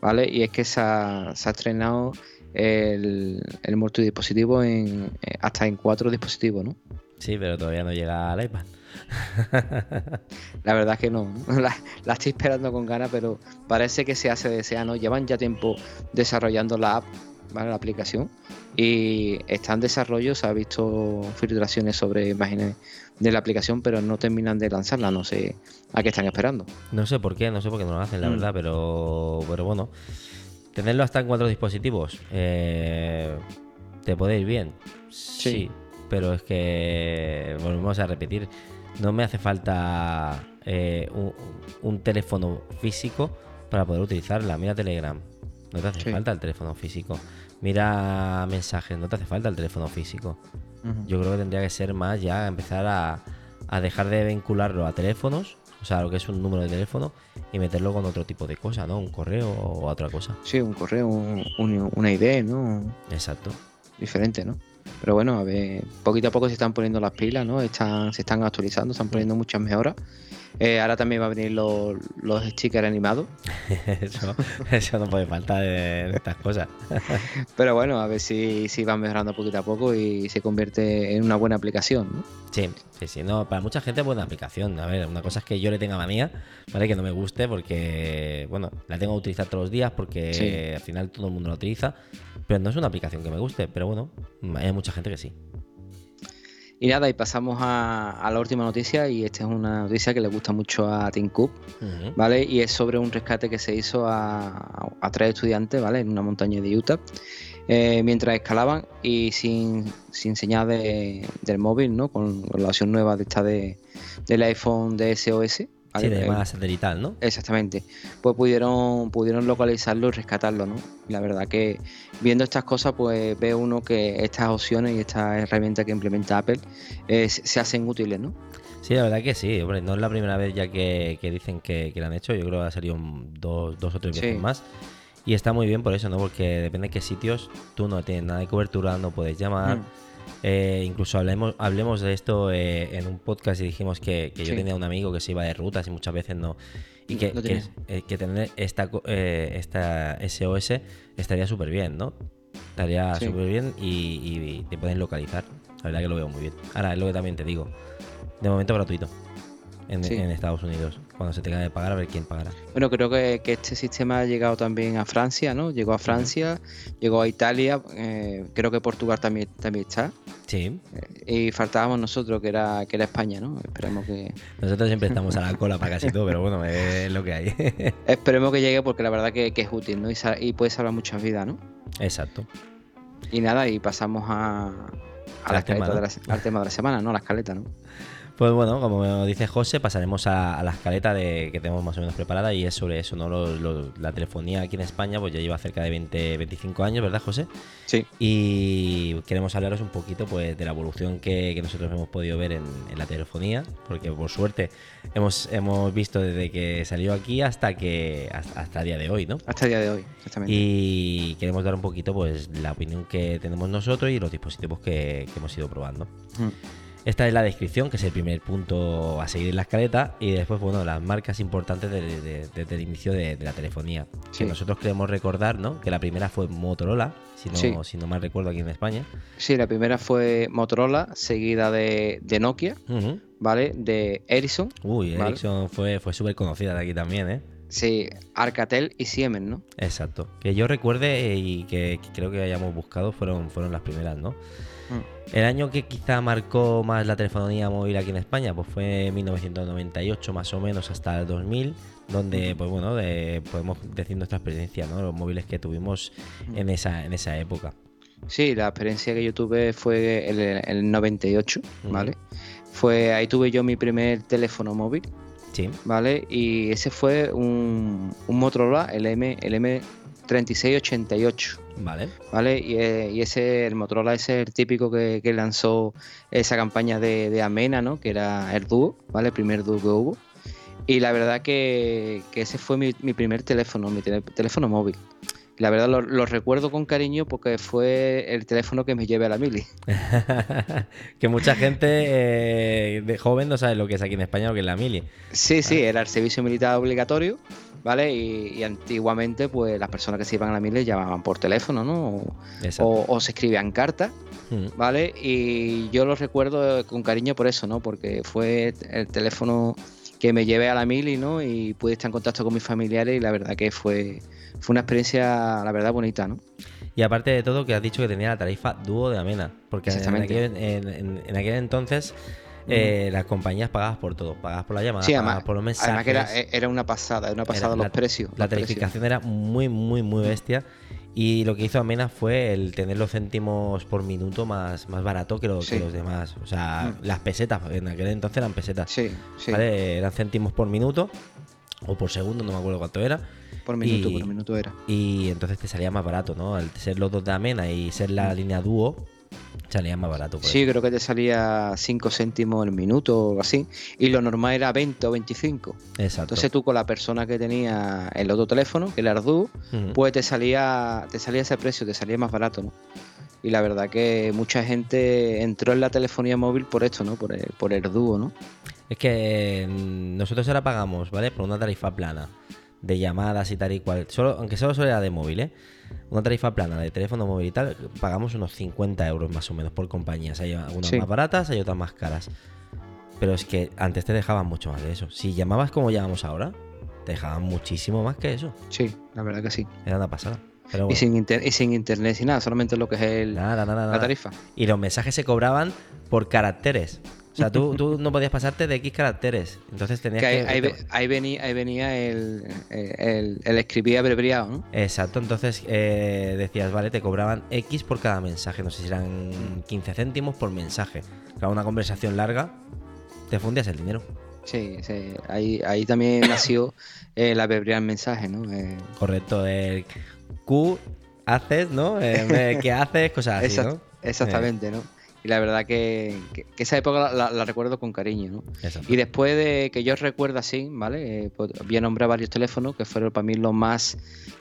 Speaker 2: ¿vale? Y es que se ha, se ha estrenado el, el multidispositivo en, eh, hasta en cuatro dispositivos, ¿no?
Speaker 1: Sí, pero todavía no llega al iPad. [LAUGHS]
Speaker 2: La verdad es que no, [LAUGHS] la, estoy esperando con ganas, pero parece que se hace desear, ¿no? Llevan ya tiempo desarrollando la app, ¿vale? La aplicación, y está en desarrollo, se ha visto filtraciones sobre imágenes de la aplicación, pero no terminan de lanzarla, no sé a qué están esperando.
Speaker 1: No sé por qué, no sé por qué no lo hacen, la mm. verdad, pero, pero bueno, tenerlo hasta en cuatro dispositivos, eh, ¿te puede ir bien? sí pero es que volvemos a repetir no me hace falta eh, un, teléfono físico para poder utilizarla. Mira Telegram, no te hace falta el teléfono físico. Mira mensajes, no te hace falta el teléfono físico. Yo creo que tendría que ser más ya empezar a, dejar de vincularlo a teléfonos, o sea, lo que es un número de teléfono, y meterlo con otro tipo de cosa, ¿no? Un correo o otra cosa.
Speaker 2: Sí, un correo, una idea, ¿no?
Speaker 1: Exacto.
Speaker 2: Diferente, ¿no? Pero bueno, a ver, poquito a poco se están poniendo las pilas, ¿no? Están, se están actualizando, están poniendo muchas mejoras. Eh, ahora también va a venir los, los stickers animados. [LAUGHS]
Speaker 1: eso, no puede faltar en estas cosas. [LAUGHS]
Speaker 2: Pero bueno, a ver si, si van mejorando poquito a poco y se convierte en una buena aplicación, ¿no?
Speaker 1: Sí, sí, sí. No, para mucha gente es buena aplicación. A ver, una cosa es que yo le tenga manía, ¿vale? Que no me guste porque, bueno, la tengo que utilizar todos los días porque al final todo el mundo la utiliza. Pero no es una aplicación que me guste, pero bueno, hay mucha gente que sí.
Speaker 2: Y nada, y pasamos a, la última noticia, y esta es una noticia que le gusta mucho a Tim Cook, ¿vale? Y es sobre un rescate que se hizo a, tres estudiantes, ¿vale? En una montaña de Utah, eh, mientras escalaban y sin, sin señal del móvil, ¿no? Con, la versión nueva de esta de, del iPhone de SOS,
Speaker 1: Sí, de llamada satelital, ¿no?
Speaker 2: Exactamente. Pues pudieron, pudieron localizarlo y rescatarlo, ¿no? la verdad que viendo estas cosas, pues ve uno que estas opciones y estas herramientas que implementa Apple eh, se hacen útiles, ¿no?
Speaker 1: Sí, la verdad que sí. Hombre, no es la primera vez ya que, dicen que, lo han hecho. Yo creo que ha salido dos, dos o tres veces más. Y está muy bien por eso, ¿no? Porque depende de qué sitios tú no tienes nada de cobertura, no puedes llamar. Mm. Eh, incluso hablemos, hablemos de esto eh, en un podcast y dijimos que, que yo tenía un amigo que se iba de rutas y muchas veces no. Y que, eh, que tener esta, eh, esta SOS estaría súper bien, ¿no? Estaría
Speaker 2: Sí.
Speaker 1: súper bien y, y te pueden localizar. La verdad que lo veo muy bien. Ahora, es lo que también te digo. De momento gratuito. En,
Speaker 2: Sí.
Speaker 1: en Estados Unidos. Cuando se tenga que pagar, a ver quién pagará.
Speaker 2: Bueno, creo que, que este sistema ha llegado también a Francia, ¿no? Llegó a Francia, llegó a Italia, eh, creo que Portugal también, también está.
Speaker 1: Sí.
Speaker 2: Y faltábamos nosotros, que era, que era España, ¿no? Esperemos que,
Speaker 1: Nosotros siempre estamos a la cola para casi todo, pero bueno, es lo que hay. [LAUGHS]
Speaker 2: esperemos que llegue porque la verdad que, que es útil, ¿no? Y, y puede salvar muchas vidas, ¿no?
Speaker 1: Exacto.
Speaker 2: Y nada, y pasamos a, a la
Speaker 1: tema,
Speaker 2: de la, al tema de la semana, ¿no? La escaleta, ¿no?
Speaker 1: Pues bueno, como dice José, pasaremos a, a la escaleta de, que tenemos más o menos preparada y es sobre eso, ¿no? Lo- lo- la telefonía aquí en España pues ya lleva cerca de 20, 25 años, ¿verdad, José?
Speaker 2: Sí.
Speaker 1: Y queremos hablaros un poquito pues de la evolución que, que nosotros hemos podido ver en, en la telefonía, porque por suerte hemos, hemos visto desde que salió aquí hasta que hasta, hasta el día de hoy, ¿no?
Speaker 2: Hasta el día de hoy, exactamente.
Speaker 1: Y queremos dar un poquito pues la opinión que tenemos nosotros y los dispositivos que, que hemos ido probando.
Speaker 2: Mm.
Speaker 1: Esta es la descripción, que es el primer punto a seguir en la escaleta, y después, bueno, las marcas importantes de- de- desde el inicio de, la telefonía.
Speaker 2: Sí.
Speaker 1: Que nosotros queremos recordar, ¿no? Que la primera fue Motorola, si no,
Speaker 2: Sí.
Speaker 1: si no mal recuerdo aquí en España.
Speaker 2: Sí, la primera fue Motorola, seguida de, Nokia. ¿vale? De Ericsson,
Speaker 1: Uy,
Speaker 2: Vale.
Speaker 1: Ericsson fue, fue súper conocida de aquí también, ¿eh?
Speaker 2: sí, Alcatel y Siemens, ¿no?
Speaker 1: Exacto. Que yo recuerde eh, y que, que creo que hayamos buscado fueron, fueron las primeras, ¿no? El año que quizá marcó más la telefonía móvil aquí en España, pues fue 1998 más o menos hasta el 2000, donde, pues bueno, de- podemos decir nuestra experiencia, ¿no? Los móviles que tuvimos en esa, en esa época.
Speaker 2: Sí, la experiencia que yo tuve fue el, el 98,
Speaker 1: Ujú.
Speaker 2: ¿vale? Fue ahí tuve yo mi primer teléfono móvil,
Speaker 1: Sí,
Speaker 2: ¿vale? Y ese fue un, un Motorola, el M, el M3688,
Speaker 1: vale.
Speaker 2: ¿vale? Y, eh, y ese, el Motorola ese es el típico que, que lanzó esa campaña de, de Amena, ¿no? Que era el dúo, ¿vale? El primer dúo que hubo. Y la verdad que, que ese fue mi, mi primer teléfono, mi teléfono móvil. La verdad lo, lo recuerdo con cariño porque fue el teléfono que me llevé a la mili. [LAUGHS]
Speaker 1: que mucha gente eh, de joven no sabe lo que es aquí en España lo que es la mili.
Speaker 2: Sí, sí, era el servicio militar obligatorio, ¿vale? Y, y antiguamente, pues las personas que se iban a la mili llamaban por teléfono, ¿no? O, o- o se escribían cartas,
Speaker 1: Mm.
Speaker 2: ¿vale? Y yo lo recuerdo con cariño por eso, ¿no? Porque fue el teléfono que me llevé a la mili, ¿no? Y pude estar en contacto con mis familiares y la verdad que fue, fue una experiencia, la verdad, bonita, ¿no?
Speaker 1: Y aparte de todo, que has dicho que tenía la tarifa dúo de Amena. Porque en
Speaker 2: Exactamente.
Speaker 1: aquel, en, en- en aquel entonces eh, las compañías pagabas por todo. Pagabas por la llamada,
Speaker 2: Sí,
Speaker 1: pagabas
Speaker 2: además,
Speaker 1: por los mensajes.
Speaker 2: además que era, eh, era una pasada, era una pasada
Speaker 1: Era
Speaker 2: los precios.
Speaker 1: La
Speaker 2: los precios.
Speaker 1: tarificación era muy, muy, muy bestia. Y lo que hizo Amena fue el tener los céntimos por minuto más, más barato que, lo- que
Speaker 2: Sí.
Speaker 1: los demás. O sea,
Speaker 2: Mm.
Speaker 1: las pesetas, en aquel entonces eran pesetas.
Speaker 2: Sí, sí,
Speaker 1: ¿vale? Eran céntimos por minuto o por segundo, no me acuerdo cuánto era.
Speaker 2: por minuto,
Speaker 1: y-
Speaker 2: por minuto era.
Speaker 1: Y entonces te salía más barato, ¿no? Al ser los dos de Amena y ser la línea dúo, salía más barato. por.
Speaker 2: Sí,
Speaker 1: eso.
Speaker 2: creo que te salía 5 céntimos el minuto o así. Y lo normal era 20 o 25.
Speaker 1: Exacto.
Speaker 2: Entonces tú con la persona que tenía el otro teléfono, que era el Dúo,
Speaker 1: Ujú.
Speaker 2: pues te salía, te salía ese precio, te salía más barato, ¿no? Y la verdad que mucha gente entró en la telefonía móvil por esto, ¿no? Por el, por el dúo, ¿no?
Speaker 1: Es que mm, nosotros ahora pagamos, ¿vale? Por una tarifa plana de llamadas y tal y cual. Solo, aunque solo sea de móvil, ¿eh? Una tarifa plana de teléfono móvil y tal, pagamos unos 50 euros más o menos por compañías. Hay algunas
Speaker 2: Sí.
Speaker 1: más baratas, hay otras más caras. Pero es que antes te dejaban mucho más de eso. Si llamabas como llamamos ahora, te dejaban muchísimo más que eso.
Speaker 2: Sí, la verdad que sí.
Speaker 1: Era una pasada. Pero
Speaker 2: Y,
Speaker 1: bueno,
Speaker 2: sin inter- y sin internet, sin nada, solamente lo que es el,
Speaker 1: nada, nada,
Speaker 2: la tarifa.
Speaker 1: Y los mensajes se cobraban por caracteres. O sea, tú, tú no podías pasarte de X caracteres. Entonces tenías
Speaker 2: Que ahí,
Speaker 1: que.
Speaker 2: ahí ve- ahí venía, ahí venía el, el, el escribir abreviado, ¿no?
Speaker 1: Exacto, entonces eh, decías, vale, te cobraban X por cada mensaje, no sé si eran 15 céntimos por mensaje. Claro, una conversación larga, te fundías el dinero.
Speaker 2: Sí, sí. Ahí, ahí también nació el abreviar el mensaje, ¿no? Eh,
Speaker 1: Correcto, el Q haces, ¿no? De ¿Qué haces? Cosas así, ¿no?
Speaker 2: Exactamente, ¿no? Y la verdad que, que- que esa época la, la- la recuerdo con cariño, ¿no? Y después de que yo recuerdo así, ¿vale? Eh, pues, voy a nombrar varios teléfonos que fueron para mí los más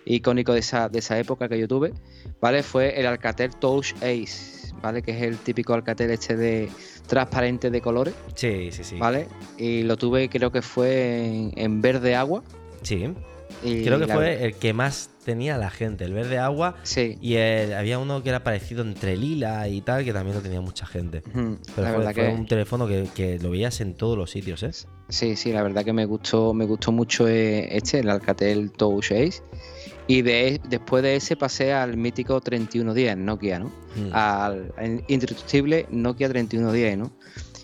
Speaker 2: icónicos de esa, de esa época que yo tuve, ¿vale? Fue el Alcatel Touch Ace, ¿vale? Que es el típico Alcatel este de transparente de colores,
Speaker 1: Sí, sí, sí.
Speaker 2: ¿vale? Y lo tuve, creo que fue en, en verde agua.
Speaker 1: Sí.
Speaker 2: Y
Speaker 1: Creo que
Speaker 2: la-
Speaker 1: fue el que más tenía la gente, el verde agua.
Speaker 2: Sí.
Speaker 1: Y el- había uno que era parecido entre lila y tal, que también lo tenía mucha gente. Pero
Speaker 2: la
Speaker 1: fue, fue
Speaker 2: que
Speaker 1: un teléfono que, que lo veías en todos los sitios, ¿eh?
Speaker 2: sí, sí, la verdad que me gustó, me gustó mucho eh, este, el Alcatel Touch Ace. Y de, después de ese pasé al mítico 3110 Nokia, ¿no?
Speaker 1: Mm.
Speaker 2: al, al indestructible Nokia 3110, ¿no?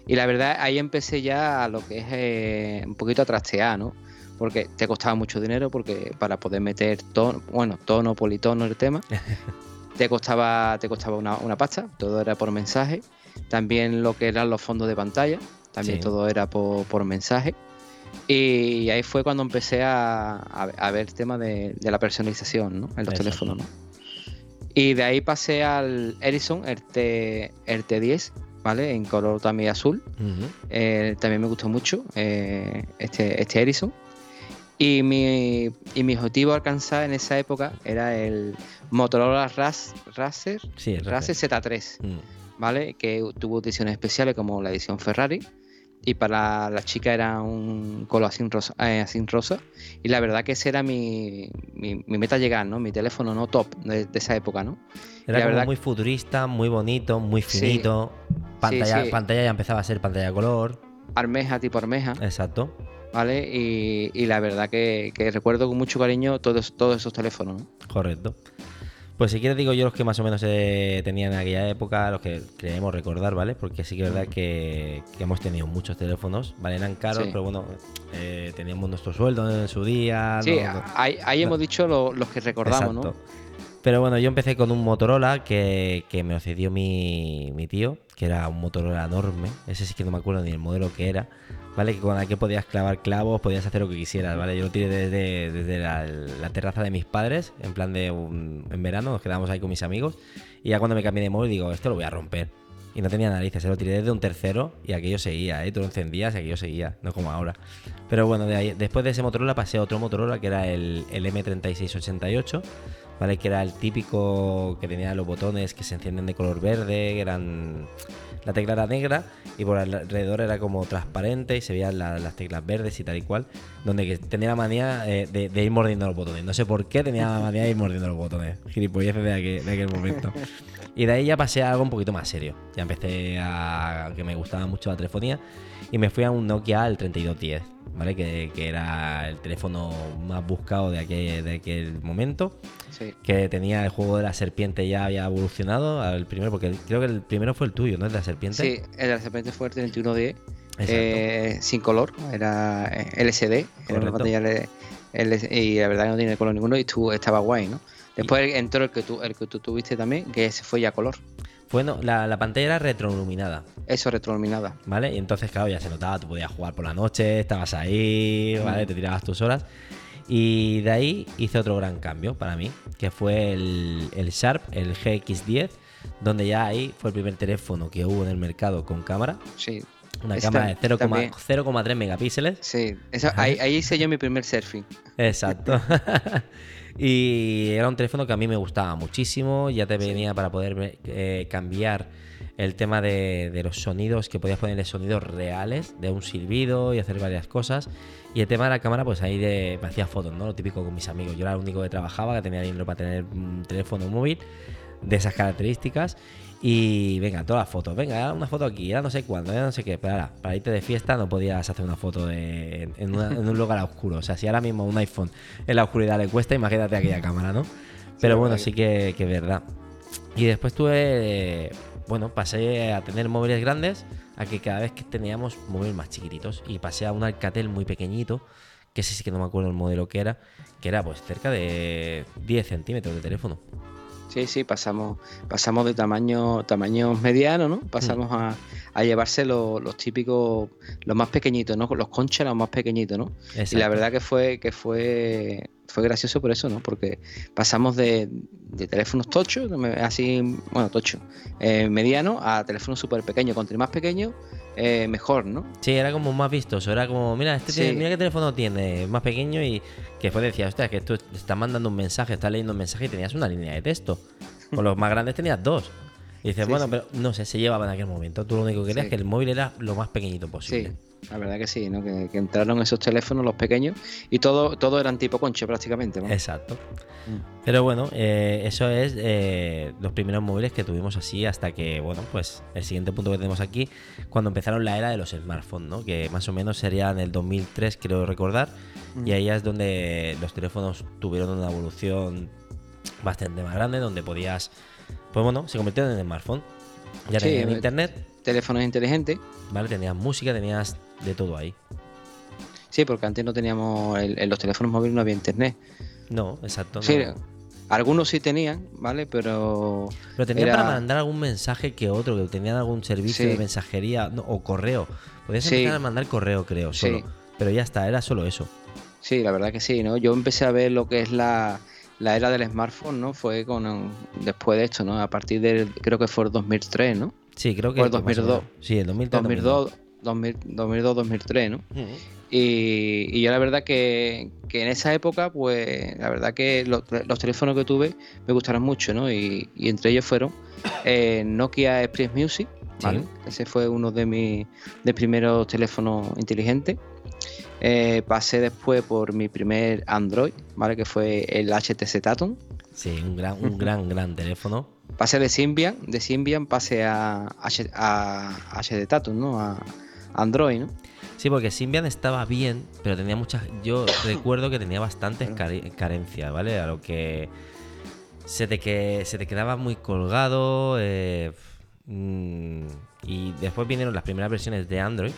Speaker 2: Y la verdad, ahí empecé ya a lo que es eh, un poquito a trastear, ¿no? Porque te costaba mucho dinero, porque para poder meter tono, bueno, tono, politono, el tema, [LAUGHS] te costaba, te costaba una, una pasta, todo era por mensaje. También lo que eran los fondos de pantalla, también
Speaker 1: Sí.
Speaker 2: todo era por, por mensaje. Y ahí fue cuando empecé a, a- ver el tema de, de la personalización, ¿no? En los
Speaker 1: Exacto.
Speaker 2: teléfonos, ¿no? Y de ahí pasé al Ericsson, el, T, el T10, ¿vale? En color también azul. Eh, también me gustó mucho eh, este, este Ericsson. Y mi, y mi objetivo a alcanzar en esa época era el Motorola
Speaker 1: Sí, el
Speaker 2: Razer Z3,
Speaker 1: Mm.
Speaker 2: ¿vale? Que tuvo ediciones especiales como la edición Ferrari. Y para la chica era un color así rosa, eh, así rosa. Y la verdad que ese era mi, mi, mi meta llegar, ¿no? Mi teléfono no top de, de esa época, ¿no?
Speaker 1: Era
Speaker 2: La
Speaker 1: como
Speaker 2: verdad-
Speaker 1: muy futurista, muy bonito, muy
Speaker 2: Sí.
Speaker 1: finito. Pantalla,
Speaker 2: sí.
Speaker 1: pantalla ya empezaba a ser pantalla color.
Speaker 2: Armeja tipo armeja.
Speaker 1: Exacto.
Speaker 2: ¿Vale? Y, y la verdad que, que recuerdo con mucho cariño todos, todos esos teléfonos. ¿no?
Speaker 1: Correcto. Pues si quieres digo yo los que más o menos eh, tenían en aquella época, los que creemos recordar, ¿vale? Porque sí que es verdad que, que hemos tenido muchos teléfonos, ¿vale? Eran caros,
Speaker 2: Sí.
Speaker 1: pero bueno, eh, teníamos nuestro sueldo en su día.
Speaker 2: Sí,
Speaker 1: no- no-
Speaker 2: ahí, ahí hemos dicho lo- los que recordamos,
Speaker 1: Exacto.
Speaker 2: ¿no?
Speaker 1: Pero bueno, yo empecé con un Motorola que, que me lo cedió mi, mi tío, que era un Motorola enorme. Ese sí que no me acuerdo ni el modelo que era. ¿Vale? Que con el que podías clavar clavos, podías hacer lo que quisieras, ¿vale? Yo lo tiré desde, desde la, la terraza de mis padres, en plan de en verano, nos quedábamos ahí con mis amigos. Y ya cuando me cambié de móvil digo, esto lo voy a romper. Y no tenía narices, se lo tiré desde un tercero y aquello seguía, ¿eh? Tú lo encendías y aquello seguía, no como ahora. Pero bueno, después de ese Motorola pasé a otro Motorola que era el, el M3688, ¿vale? Que era el típico que tenía los botones que se encienden de color verde, que eran... La tecla era negra y por alrededor era como transparente y se veían la- las teclas verdes y tal y cual, donde que tenía la manía eh, de, ir mordiendo los botones. No sé por qué tenía la manía de ir mordiendo los botones. [LAUGHS] Gilipolleces de aquel, de aquel momento. Y de ahí ya pasé a algo un poquito más serio. Ya empecé a que me gustaba mucho la telefonía y me fui a un Nokia el 3210, ¿vale? Que, que era el teléfono más buscado de aquel, de aquel momento.
Speaker 2: Sí.
Speaker 1: Que tenía el juego de la serpiente ya había evolucionado al primero, porque creo que el primero fue el tuyo, ¿no? El de la serpiente.
Speaker 2: Sí, el de repente fue el 3110,
Speaker 1: Exacto.
Speaker 2: eh, sin color, era eh, LCD, era una pantalla L- y la verdad que no tiene color ninguno y estuvo, estaba guay, ¿no? Después entró el que, tú, el que tú tuviste también, que ese fue ya color,
Speaker 1: Bueno, la, la pantalla era retroiluminada,
Speaker 2: eso retroiluminada.
Speaker 1: ¿vale? Y entonces, claro, ya se notaba, tú podías jugar por la noche, estabas ahí, ¿vale?
Speaker 2: Mm.
Speaker 1: Te tirabas tus horas. Y de ahí hice otro gran cambio para mí, que fue el, el Sharp, el GX10, donde ya ahí fue el primer teléfono que hubo en el mercado con cámara.
Speaker 2: Sí,
Speaker 1: Una
Speaker 2: Ese
Speaker 1: cámara de
Speaker 2: tam-
Speaker 1: 0,3
Speaker 2: también.
Speaker 1: 0,3 megapíxeles.
Speaker 2: sí, ahí, ahí hice yo mi primer surfing.
Speaker 1: Exacto. [LAUGHS] y era un teléfono que a mí me gustaba muchísimo. Ya te venía para poder eh, cambiar el tema de, de los sonidos, que podías ponerle sonidos reales de un silbido y hacer varias cosas. Y el tema de la cámara, pues ahí de, me hacía fotos, ¿no? Lo típico con mis amigos. Yo era el único que trabajaba, que tenía dinero para tener un teléfono móvil de esas características. Y venga, todas las fotos. Venga, una foto aquí, ya no sé cuándo, ya no sé qué. Pero ahora, para irte de fiesta no podías hacer una foto de, en, una- en un lugar oscuro. O sea, si ahora mismo un iPhone en la oscuridad le cuesta, imagínate aquella cámara, ¿no? Pero bueno, sí que, que es verdad. Y después tuve, bueno, pasé a tener móviles grandes a que cada vez que teníamos móviles más chiquititos. Y pasé a un Alcatel muy pequeñito, que ese sí que no me acuerdo el modelo que era, que era pues cerca de 10 centímetros de teléfono.
Speaker 2: Sí, sí, pasamos, pasamos de tamaño, tamaño mediano, ¿no? Pasamos a, a llevarse lo- los típicos, los más pequeñitos, ¿no? Los conchas, los más pequeñitos, ¿no? Y la verdad que fue, que fue, fue gracioso por eso, ¿no? Porque pasamos de, de teléfonos tochos, me- así, bueno, tocho, eh, mediano, a teléfonos súper pequeños. Cuanto más pequeño, eh, mejor, ¿no?
Speaker 1: Sí, era como más vistoso. Era como, mira, este
Speaker 2: Sí.
Speaker 1: tiene- mira qué teléfono tiene, más pequeño y que después decía, hostia, que tú estás mandando un mensaje, estás leyendo un mensaje y tenías una línea de texto. Con los más grandes tenías dos. Y dices,
Speaker 2: Sí,
Speaker 1: bueno,
Speaker 2: sí.
Speaker 1: pero no sé, se llevaba en aquel momento. Tú lo único que querías es que el móvil era lo más pequeñito posible.
Speaker 2: La verdad que sí, ¿no? Que, que entraron esos teléfonos, los pequeños, y todo, todo eran tipo conche prácticamente. ¿no?
Speaker 1: Exacto.
Speaker 2: Mm.
Speaker 1: Pero bueno, eh, eso es eh, los primeros móviles que tuvimos así hasta que, bueno, pues el siguiente punto que tenemos aquí, cuando empezaron la era de los smartphones, ¿no? Que más o menos sería en el 2003, creo recordar,
Speaker 2: Mm.
Speaker 1: y ahí es donde los teléfonos tuvieron una evolución bastante más grande, donde podías, pues bueno, se convirtieron en smartphone. Ya
Speaker 2: Sí,
Speaker 1: tenían
Speaker 2: eh,
Speaker 1: internet,
Speaker 2: Teléfonos inteligentes.
Speaker 1: ¿vale? Tenías música, tenías de todo ahí.
Speaker 2: Sí, porque antes no teníamos, en los teléfonos móviles no había internet.
Speaker 1: No, exacto.
Speaker 2: Sí,
Speaker 1: no.
Speaker 2: algunos sí tenían, ¿vale? Pero
Speaker 1: Pero tenían
Speaker 2: Era-
Speaker 1: para mandar algún mensaje que otro, que tenían algún servicio
Speaker 2: Sí.
Speaker 1: de mensajería no, o correo. Podías
Speaker 2: Sí.
Speaker 1: empezar a mandar correo, creo,
Speaker 2: Sí.
Speaker 1: solo. Pero ya está, era solo eso.
Speaker 2: sí, la verdad que sí, ¿no? Yo empecé a ver lo que es la, la era del smartphone, ¿no? Fue con después de esto, ¿no? A partir del, creo que fue el 2003, ¿no?
Speaker 1: Sí, creo que.
Speaker 2: O el
Speaker 1: más o
Speaker 2: 2002.
Speaker 1: menos. Sí, el 2003.
Speaker 2: 2002, 2000, 2002, 2003, ¿no?
Speaker 1: 2002.
Speaker 2: Y, y yo la verdad que, que en esa época, pues la verdad que los, los teléfonos que tuve me gustaron mucho, ¿no? Y, y entre ellos fueron eh, Nokia Express Music, ¿vale?
Speaker 1: Sí.
Speaker 2: Ese fue uno de mis de primeros teléfonos inteligentes. Eh, pasé después por mi primer Android, ¿vale? Que fue el HTC Tatum.
Speaker 1: Sí, un gran, un gran, gran teléfono.
Speaker 2: Pasé de Symbian, de Symbian pasé a, a HD Tatum, ¿no? A Android, ¿no?
Speaker 1: Sí, porque Symbian estaba bien, pero tenía muchas. Yo recuerdo que tenía bastantes carencias, ¿vale? A lo que se te, que, se te quedaba muy colgado. eh, mm, y después vinieron las primeras versiones de Android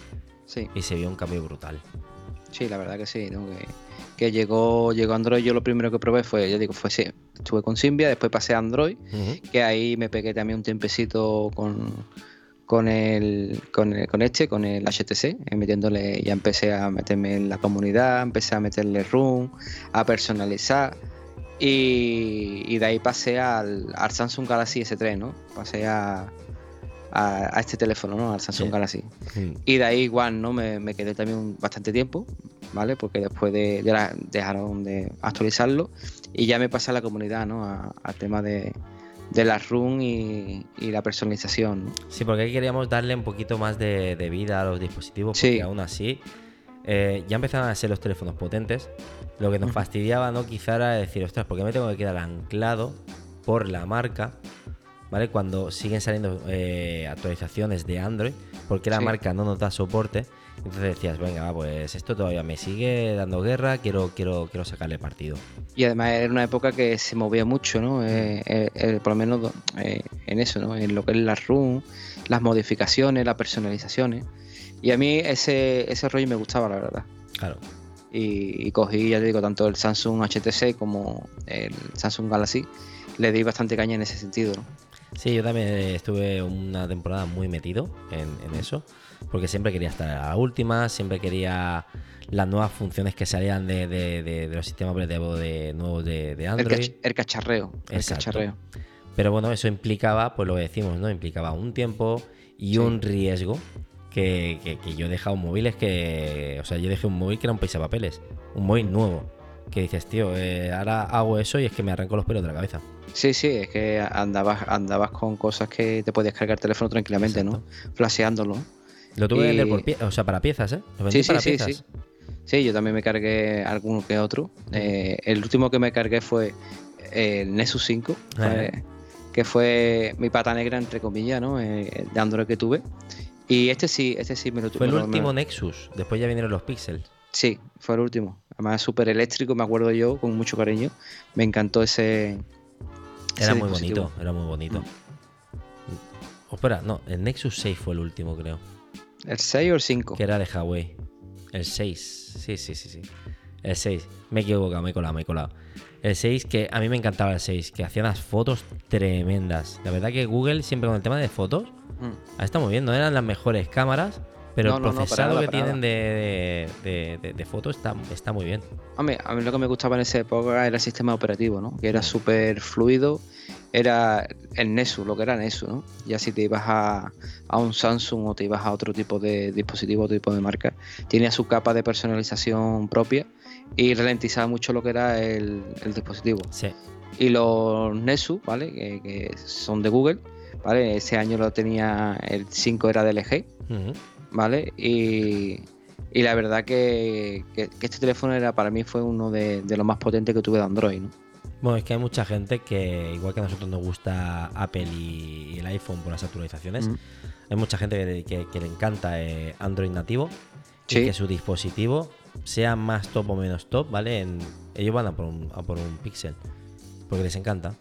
Speaker 2: Sí.
Speaker 1: y se vio un cambio brutal.
Speaker 2: Sí, la verdad que sí, ¿no? Que, que llegó, llegó Android, yo lo primero que probé fue, ya digo, fue sí, estuve con Symbian, después pasé a Android, que ahí me pegué también un tiempecito con, con el, con el- con este, con el HTC, eh, metiéndole, ya empecé a meterme en la comunidad, empecé a meterle room, a personalizar. Y, y de ahí pasé al, al Samsung Galaxy S3, ¿no? Pasé a, a, a este teléfono, ¿no? Al Samsung
Speaker 1: Sí.
Speaker 2: Galaxy.
Speaker 1: Mm.
Speaker 2: Y de ahí igual, ¿no? Me, me quedé también bastante tiempo, ¿vale? Porque después de, de la- dejaron de actualizarlo y ya me pasé a la comunidad, ¿no? Al tema de, de la run y, y la personalización, ¿no?
Speaker 1: Sí, porque queríamos darle un poquito más de, de vida a los dispositivos, porque
Speaker 2: Sí.
Speaker 1: aún así eh, ya empezaban a ser los teléfonos potentes. Lo que nos fastidiaba, ¿no? Quizá era decir, ostras, ¿por qué me tengo que quedar anclado por la marca? ¿Vale? Cuando siguen saliendo eh, actualizaciones de Android, porque la
Speaker 2: Sí.
Speaker 1: marca no nos da soporte. Entonces decías, venga, pues esto todavía me sigue dando guerra, quiero, quiero, quiero sacarle partido.
Speaker 2: Y además era una época que se movía mucho, ¿no? Eh, eh, eh, por lo menos en eso, ¿no? En lo que es la run, las modificaciones, las personalizaciones. Y a mí ese, ese rollo me gustaba, la verdad.
Speaker 1: Claro.
Speaker 2: y, y cogí, ya te digo, tanto el Samsung HTC como el Samsung Galaxy. Le di bastante caña en ese sentido. ¿no?
Speaker 1: Sí, yo también estuve una temporada muy metido en, en eso, porque siempre quería estar a la última, siempre quería las nuevas funciones que salían de, de- de- de los sistemas operativos de, nuevos de,
Speaker 2: El,
Speaker 1: Android.
Speaker 2: cach- el cacharreo. El
Speaker 1: Exacto.
Speaker 2: cacharreo.
Speaker 1: Pero bueno, eso implicaba, pues lo que decimos, ¿no? Implicaba un tiempo y
Speaker 2: Sí.
Speaker 1: un riesgo que, que- que yo he dejado móviles que. O sea, yo dejé un móvil que era un papeles, un móvil nuevo. Que dices, tío, eh, ahora hago eso y es que me arranco los pelos de la cabeza.
Speaker 2: Sí, sí, es que andabas, andabas con cosas que te podías cargar el teléfono tranquilamente, ¿no? Flasheándolo.
Speaker 1: Lo tuve que vender por pie- o sea, para piezas, ¿eh? Lo vendí
Speaker 2: Sí, sí,
Speaker 1: para
Speaker 2: sí,
Speaker 1: piezas.
Speaker 2: sí. Sí, yo también me cargué alguno que otro. Eh, el último que me cargué fue el Nexus 5, fue-
Speaker 1: Ajá.
Speaker 2: que fue mi pata negra, entre comillas, ¿no? Eh, de Android que tuve. Y este sí, este sí me lo tuve.
Speaker 1: Fue el
Speaker 2: me
Speaker 1: último Nexus. Después ya vinieron los Pixels.
Speaker 2: Sí, fue el último. Además, súper eléctrico, me acuerdo yo, con mucho cariño. Me encantó ese.
Speaker 1: Era
Speaker 2: ese
Speaker 1: muy bonito, era muy bonito.
Speaker 2: Mm.
Speaker 1: Oh, espera, no, el Nexus 6 fue el último, creo.
Speaker 2: ¿El 6 o el 5?
Speaker 1: Que era de Huawei. El 6. Sí, sí, sí, sí. El 6. Me he equivocado, me he colado, me he colado. El 6, que a mí me encantaba el 6, que hacía unas fotos tremendas. La verdad que Google siempre con el tema de fotos ha estado muy bien. No eran las mejores cámaras, pero
Speaker 2: No,
Speaker 1: el
Speaker 2: no, no, para
Speaker 1: procesado
Speaker 2: nada,
Speaker 1: que tienen de, de, de- de- de fotos está, está muy bien.
Speaker 2: Hombre, a mí lo que me gustaba en esa época era el sistema operativo, ¿no? Que era súper fluido. Era el Nexus, lo que era Nexus, ¿no? Ya si te ibas a, a un Samsung o te ibas a otro tipo de dispositivo, otro tipo de marca, tenía su capa de personalización propia y ralentizaba mucho lo que era el, el dispositivo.
Speaker 1: Sí.
Speaker 2: Y los Nexus, ¿vale? Que, que son de Google, ¿vale? Ese año lo tenía, el 5 era de LG. ¿Vale? Y, y la verdad que, que- que este teléfono era para mí fue uno de, de los más potentes que tuve de Android, ¿no?
Speaker 1: Bueno, es que hay mucha gente que, igual que a nosotros nos gusta Apple y, el iPhone por las actualizaciones,
Speaker 2: Mm.
Speaker 1: hay mucha gente que, que- le encanta eh, Android nativo
Speaker 2: Sí.
Speaker 1: y que su dispositivo sea más top o menos top, ¿vale? En- ellos van a por un, a por un Pixel porque les encanta.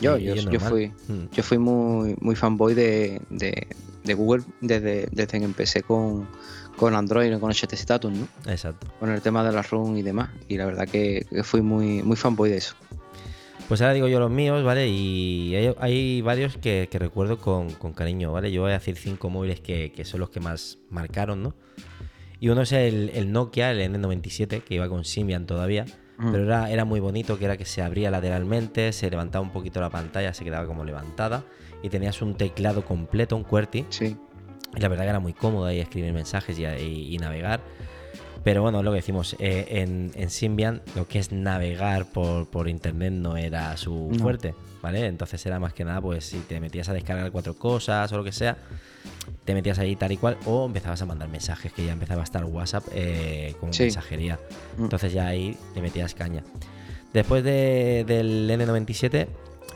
Speaker 2: Yo,
Speaker 1: Y-
Speaker 2: yo, yo fui,
Speaker 1: Mm.
Speaker 2: yo fui muy, muy fanboy de, de- de Google desde, desde que empecé con, con Android, con HTC Status, ¿no?
Speaker 1: Exacto.
Speaker 2: Con el tema de la RUN y demás. Y la verdad que, que fui muy, muy fanboy de eso.
Speaker 1: Pues ahora digo yo los míos, ¿vale? Y hay, hay varios que, que recuerdo con, con cariño, ¿vale? Yo voy a decir cinco móviles que, que son los que más marcaron, ¿no? Y uno es el, el Nokia, el N97, que iba con Symbian todavía.
Speaker 2: Mm.
Speaker 1: Pero era, era muy bonito, que era que se abría lateralmente, se levantaba un poquito la pantalla, se quedaba como levantada. Y tenías un teclado completo, un QWERTY.
Speaker 2: Sí,
Speaker 1: Y la verdad que era muy cómodo ahí escribir mensajes y, y- y navegar. Pero bueno, lo que decimos, eh, en, en Symbian lo que es navegar por, por internet no era su
Speaker 2: No.
Speaker 1: fuerte, ¿vale? Entonces era más que nada, pues si te metías a descargar cuatro cosas o lo que sea, te metías ahí tal y cual, o empezabas a mandar mensajes, que ya empezaba a estar WhatsApp eh, como
Speaker 2: Sí.
Speaker 1: mensajería.
Speaker 2: Mm.
Speaker 1: Entonces ya ahí le metías caña. Después de- del N97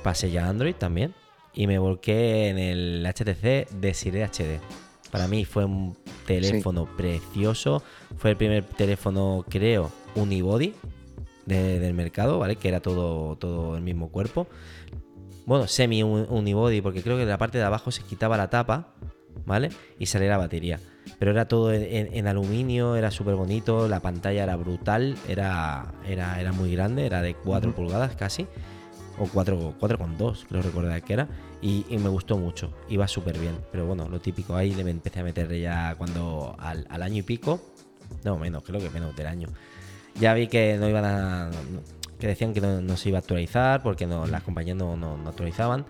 Speaker 1: pasé ya a Android también y me volqué en el HTC Desiree HD. Para mí fue un teléfono precioso. Fue el primer teléfono, creo, unibody de- del mercado, ¿vale? Que era todo, todo el mismo cuerpo. Bueno, semi un- unibody, porque creo que de la parte de abajo se quitaba la tapa, ¿vale? Y salía la batería. Pero era todo en, en- en aluminio, era súper bonito, la pantalla era brutal, era, era, era muy grande, era de 4
Speaker 2: Ujú.
Speaker 1: pulgadas casi, o 4, 4,2, creo recordar que era, y, y me gustó mucho, iba súper bien. Pero bueno, lo típico, ahí le empecé a meter ya cuando al, al año y pico, no menos, creo que menos del año. Ya vi que no iban a. que decían que no, no se iba a actualizar porque no, las compañías no, no- no actualizaban.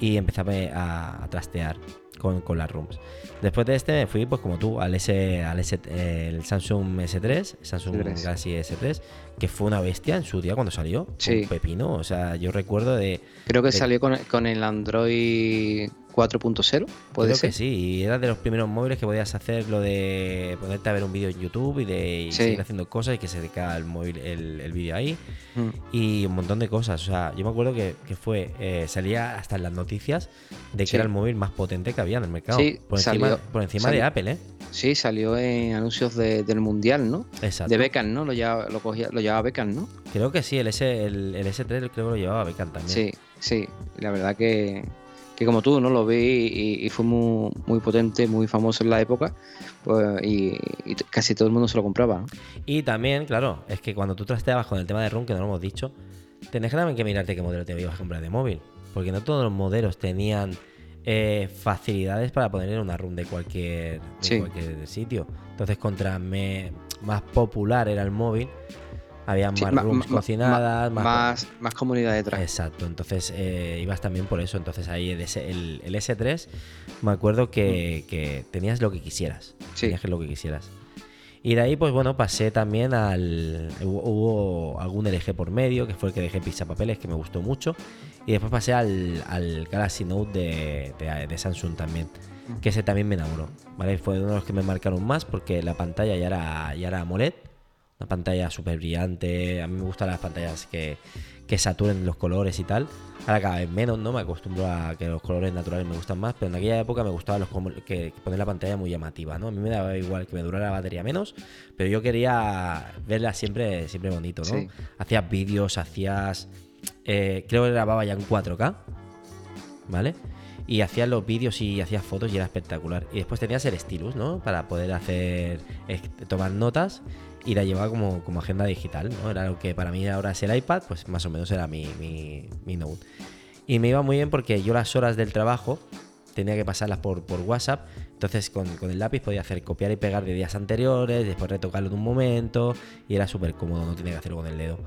Speaker 1: Y empecé a, a- trastear con, con las rooms. Después de este me fui, pues como tú, al S, al S, el Samsung S3, Samsung
Speaker 2: S3.
Speaker 1: Galaxy S3, que fue una bestia en su día cuando salió.
Speaker 2: Sí.
Speaker 1: Un pepino. O sea, yo recuerdo de.
Speaker 2: creo que
Speaker 1: de-
Speaker 2: salió con, con el Android 4.0, puede
Speaker 1: creo
Speaker 2: ser.
Speaker 1: que sí, y era de los primeros móviles que podías hacer lo de ponerte a ver un vídeo en YouTube y de y
Speaker 2: Sí.
Speaker 1: seguir haciendo cosas y que se te queda el móvil, el, el vídeo ahí.
Speaker 2: Mm.
Speaker 1: y un montón de cosas. O sea, yo me acuerdo que, que fue, eh, salía hasta en las noticias de que
Speaker 2: Sí.
Speaker 1: era el móvil más potente que había en el mercado.
Speaker 2: Sí,
Speaker 1: por encima,
Speaker 2: salió-
Speaker 1: por encima de. Apple, ¿eh?
Speaker 2: Sí, salió en anuncios de- del Mundial, ¿no?
Speaker 1: Exacto.
Speaker 2: De Beckham, ¿no? Lo llevaba, lo cogía, lo llevaba Beckham, ¿no?
Speaker 1: Creo que sí, el, S, el, el S3 creo que lo llevaba Beckham también.
Speaker 2: Sí, sí. La verdad que, que como tú, ¿no? Lo vi y, y fue muy, muy potente, muy famoso en la época. Pues, y, casi todo el mundo se lo compraba. ¿no?
Speaker 1: Y también, claro, es que cuando tú trasteabas con el tema de RUN, que no lo hemos dicho, tenés que también que mirarte qué modelo te ibas a comprar de móvil. Porque no todos los modelos tenían eh, facilidades para poner en una RUM de cualquier, de
Speaker 2: Sí.
Speaker 1: cualquier sitio. Entonces, contra me- más popular era el móvil, había
Speaker 2: Sí,
Speaker 1: más rooms cocinadas, más,
Speaker 2: más, más comunidad detrás.
Speaker 1: Exacto, entonces eh, ibas también por eso. Entonces ahí el, S- el- el S3, me acuerdo que, que tenías lo que quisieras.
Speaker 2: Sí.
Speaker 1: Tenías que lo que quisieras. Y de ahí, pues bueno, pasé también al. Hubo, hubo algún LG por medio, que fue el que dejé papeles que me gustó mucho. Y después pasé al, al Galaxy Note de, de- de Samsung también, que ese también me enamoró. ¿vale? Fue uno de los que me marcaron más porque la pantalla ya era, ya era AMOLED. Una pantalla súper brillante. A mí me gustan las pantallas que, que saturen los colores y tal. Ahora cada vez menos, ¿no? Me acostumbro a que los colores naturales me gustan más, pero en aquella época me gustaba los que, que poner la pantalla muy llamativa, ¿no? A mí me daba igual que me durara la batería menos, pero yo quería verla siempre, siempre bonito, ¿no?
Speaker 2: Sí.
Speaker 1: Hacías vídeos, hacías... eh, creo que grababa ya en 4K, ¿vale? Y hacías los vídeos y hacías fotos y era espectacular. Y después tenías el stylus, ¿no? Para poder hacer, tomar notas y la llevaba como, como agenda digital, ¿no? Era lo que para mí ahora es el iPad, pues más o menos era mi, mi, mi Note. Y me iba muy bien porque yo las horas del trabajo tenía que pasarlas por, por WhatsApp. Entonces con, con el lápiz podía hacer copiar y pegar de días anteriores, después retocarlo en un momento y era súper cómodo, no tenía que hacerlo con el dedo.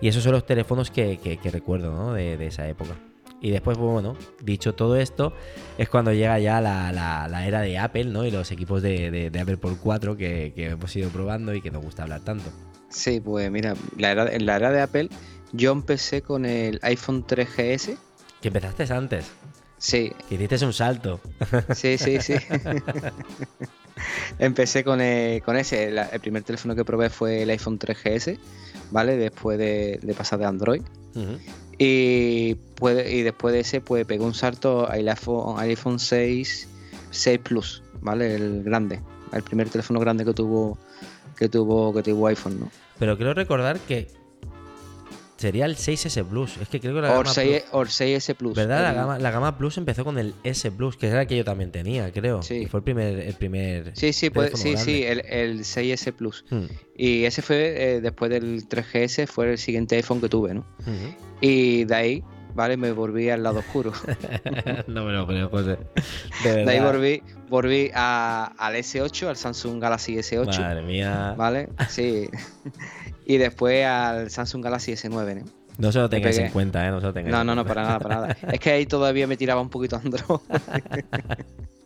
Speaker 1: Y esos son los teléfonos que, que- recuerdo ¿no? de esa época. Y después, bueno, dicho todo esto, es cuando llega ya la, la- la era de Apple, ¿no? Y los equipos de, de- de Apple por 4 que, que hemos ido probando y que nos gusta hablar tanto.
Speaker 2: Sí, pues mira, la era- en la era de Apple yo empecé con el iPhone 3GS.
Speaker 1: Que empezaste antes.
Speaker 2: Sí.
Speaker 1: Que hiciste un salto.
Speaker 2: Sí, sí, sí. [LAUGHS] Empecé con, eh, con ese. La- el primer teléfono que probé fue el iPhone 3GS, ¿vale? Después de, de pasar de Android.
Speaker 1: Ujú.
Speaker 2: Y, puede, y después de ese, pues pegó un salto al iPhone, al iPhone 6, 6 Plus, ¿vale? El grande. El primer teléfono grande que tuvo que tuvo, que tuvo iPhone, ¿no?
Speaker 1: Pero creo recordar que sería el 6S Plus. Es que creo que la
Speaker 2: Or
Speaker 1: gama
Speaker 2: 6, Or 6S Plus.
Speaker 1: ¿Verdad? La gama, la gama Plus empezó con el S Plus, que era el que yo también tenía, creo.
Speaker 2: Sí.
Speaker 1: Y fue el primer, el primer
Speaker 2: Sí, sí, puede- sí, sí, el, el 6S Plus.
Speaker 1: Hmm,
Speaker 2: Y ese fue, eh, después del 3GS, fue el siguiente iPhone que tuve, ¿no?
Speaker 1: ujú.
Speaker 2: Y de ahí, ¿vale? Me volví al lado oscuro. [LAUGHS]
Speaker 1: no me lo creo, José. De verdad.
Speaker 2: De ahí volví, volví a- al S8, al Samsung Galaxy S8,
Speaker 1: Madre mía.
Speaker 2: ¿vale? Sí. y después al Samsung Galaxy S9, ¿no?
Speaker 1: No se lo tengáis en cuenta, ¿eh? No se lo tengáis
Speaker 2: No, no, no, para nada, para nada. Es que ahí todavía me tiraba un poquito Android. [LAUGHS]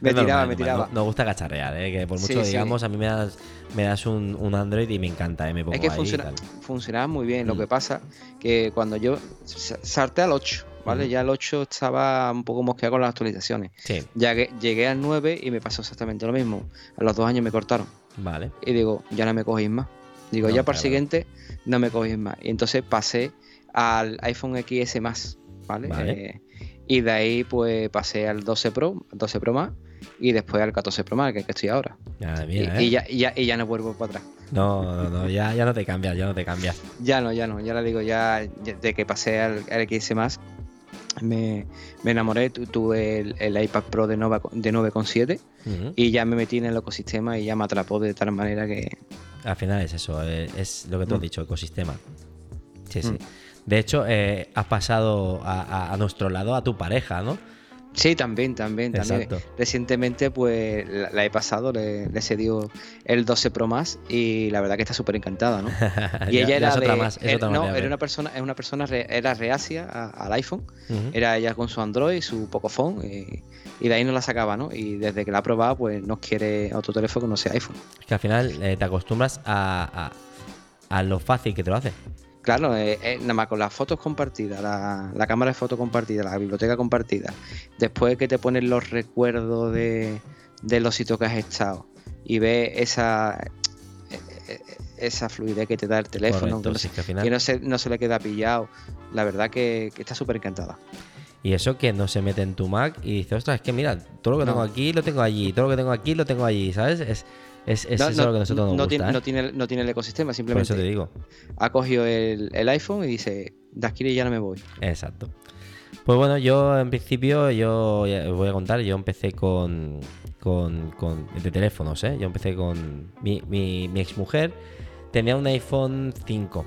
Speaker 2: me tiraba,
Speaker 1: normal,
Speaker 2: me
Speaker 1: normal.
Speaker 2: tiraba.
Speaker 1: No- Nos gusta cacharrear, ¿eh? Que por mucho
Speaker 2: Sí, sí.
Speaker 1: digamos, a mí me das, me das un, un Android y me encanta, ¿eh? Me pongo
Speaker 2: Es que
Speaker 1: ahí y
Speaker 2: funciona,
Speaker 1: tal.
Speaker 2: funcionaba muy bien. Lo
Speaker 1: Mm.
Speaker 2: que pasa que cuando yo sa- salté al 8, ¿vale?
Speaker 1: Ujú.
Speaker 2: Ya el 8 estaba un poco mosqueado con las actualizaciones.
Speaker 1: Sí,
Speaker 2: Llegué, llegué al 9 y me pasó exactamente lo mismo. A los dos años me cortaron.
Speaker 1: vale.
Speaker 2: Y digo, ya no me cogéis más. Digo,
Speaker 1: No,
Speaker 2: ya para el siguiente no me cogéis más. Y entonces pasé al iPhone XS más, ¿vale?
Speaker 1: Vale.
Speaker 2: Eh, y de ahí pues pasé al 12 Pro, 12 Pro más y después al 14 Pro más, que es que estoy ahora. Y,
Speaker 1: ¿eh?
Speaker 2: y ya, y, ya, y ya no vuelvo para atrás.
Speaker 1: No, no, no, ya, ya no te cambias, ya no te cambias.
Speaker 2: Ya no, ya no, ya le digo, ya, ya de que pasé al, al XS más, me, me enamoré, tu- tuve el, el iPad Pro de, Nova, de 9,7
Speaker 1: Ujú.
Speaker 2: y ya me metí en el ecosistema y ya me atrapó de tal manera que...
Speaker 1: Al final es eso, eh, es lo que tú has
Speaker 2: Mm.
Speaker 1: dicho, ecosistema. Sí, sí. De hecho, eh, has pasado a, a- a nuestro lado a tu pareja, ¿no?
Speaker 2: Sí, también, también, también. Recientemente pues la, la he pasado, le, le cedió el 12 Pro más y la verdad que está súper encantada, ¿no? [LAUGHS] Y
Speaker 1: Ya-
Speaker 2: ella era
Speaker 1: es otra
Speaker 2: de-
Speaker 1: más, es otra
Speaker 2: no, era una persona, es una persona re- era reacia a- al iPhone, era ella con su Android, su Pocophone y, y de ahí no la sacaba, ¿no? Y desde que la ha probado pues no quiere otro teléfono que no sea iPhone.
Speaker 1: Es que al final eh, te acostumbras a, a- a lo fácil que te lo hace.
Speaker 2: Claro, eh, eh, nada más con las fotos compartidas, la, la cámara de fotos compartida, la biblioteca compartida, después que te ponen los recuerdos de, de los sitios que has estado y ves esa, eh, eh, esa fluidez que te da el teléfono,
Speaker 1: Correcto,
Speaker 2: que, no, se,
Speaker 1: final-
Speaker 2: que no se- no se le queda pillado, la verdad que, que está súper encantada.
Speaker 1: Y eso que no se mete en tu Mac y dice, ostras, es que mira, todo lo que
Speaker 2: No.
Speaker 1: tengo aquí lo tengo allí, todo lo que tengo aquí lo tengo allí, ¿sabes? Es, es, es
Speaker 2: no,
Speaker 1: eso
Speaker 2: no-
Speaker 1: lo que nosotros nos
Speaker 2: no
Speaker 1: gusta.
Speaker 2: tiene,
Speaker 1: ¿eh?
Speaker 2: no, tiene, no tiene el ecosistema,
Speaker 1: Por
Speaker 2: simplemente
Speaker 1: eso te digo.
Speaker 2: ha cogido el, el iPhone y dice, de aquí ya no me voy.
Speaker 1: Exacto. Pues bueno, yo en principio, yo ya os voy a contar, yo empecé con, con, con- de teléfonos, ¿eh? Yo empecé con mi, mi, mi exmujer, tenía un iPhone 5,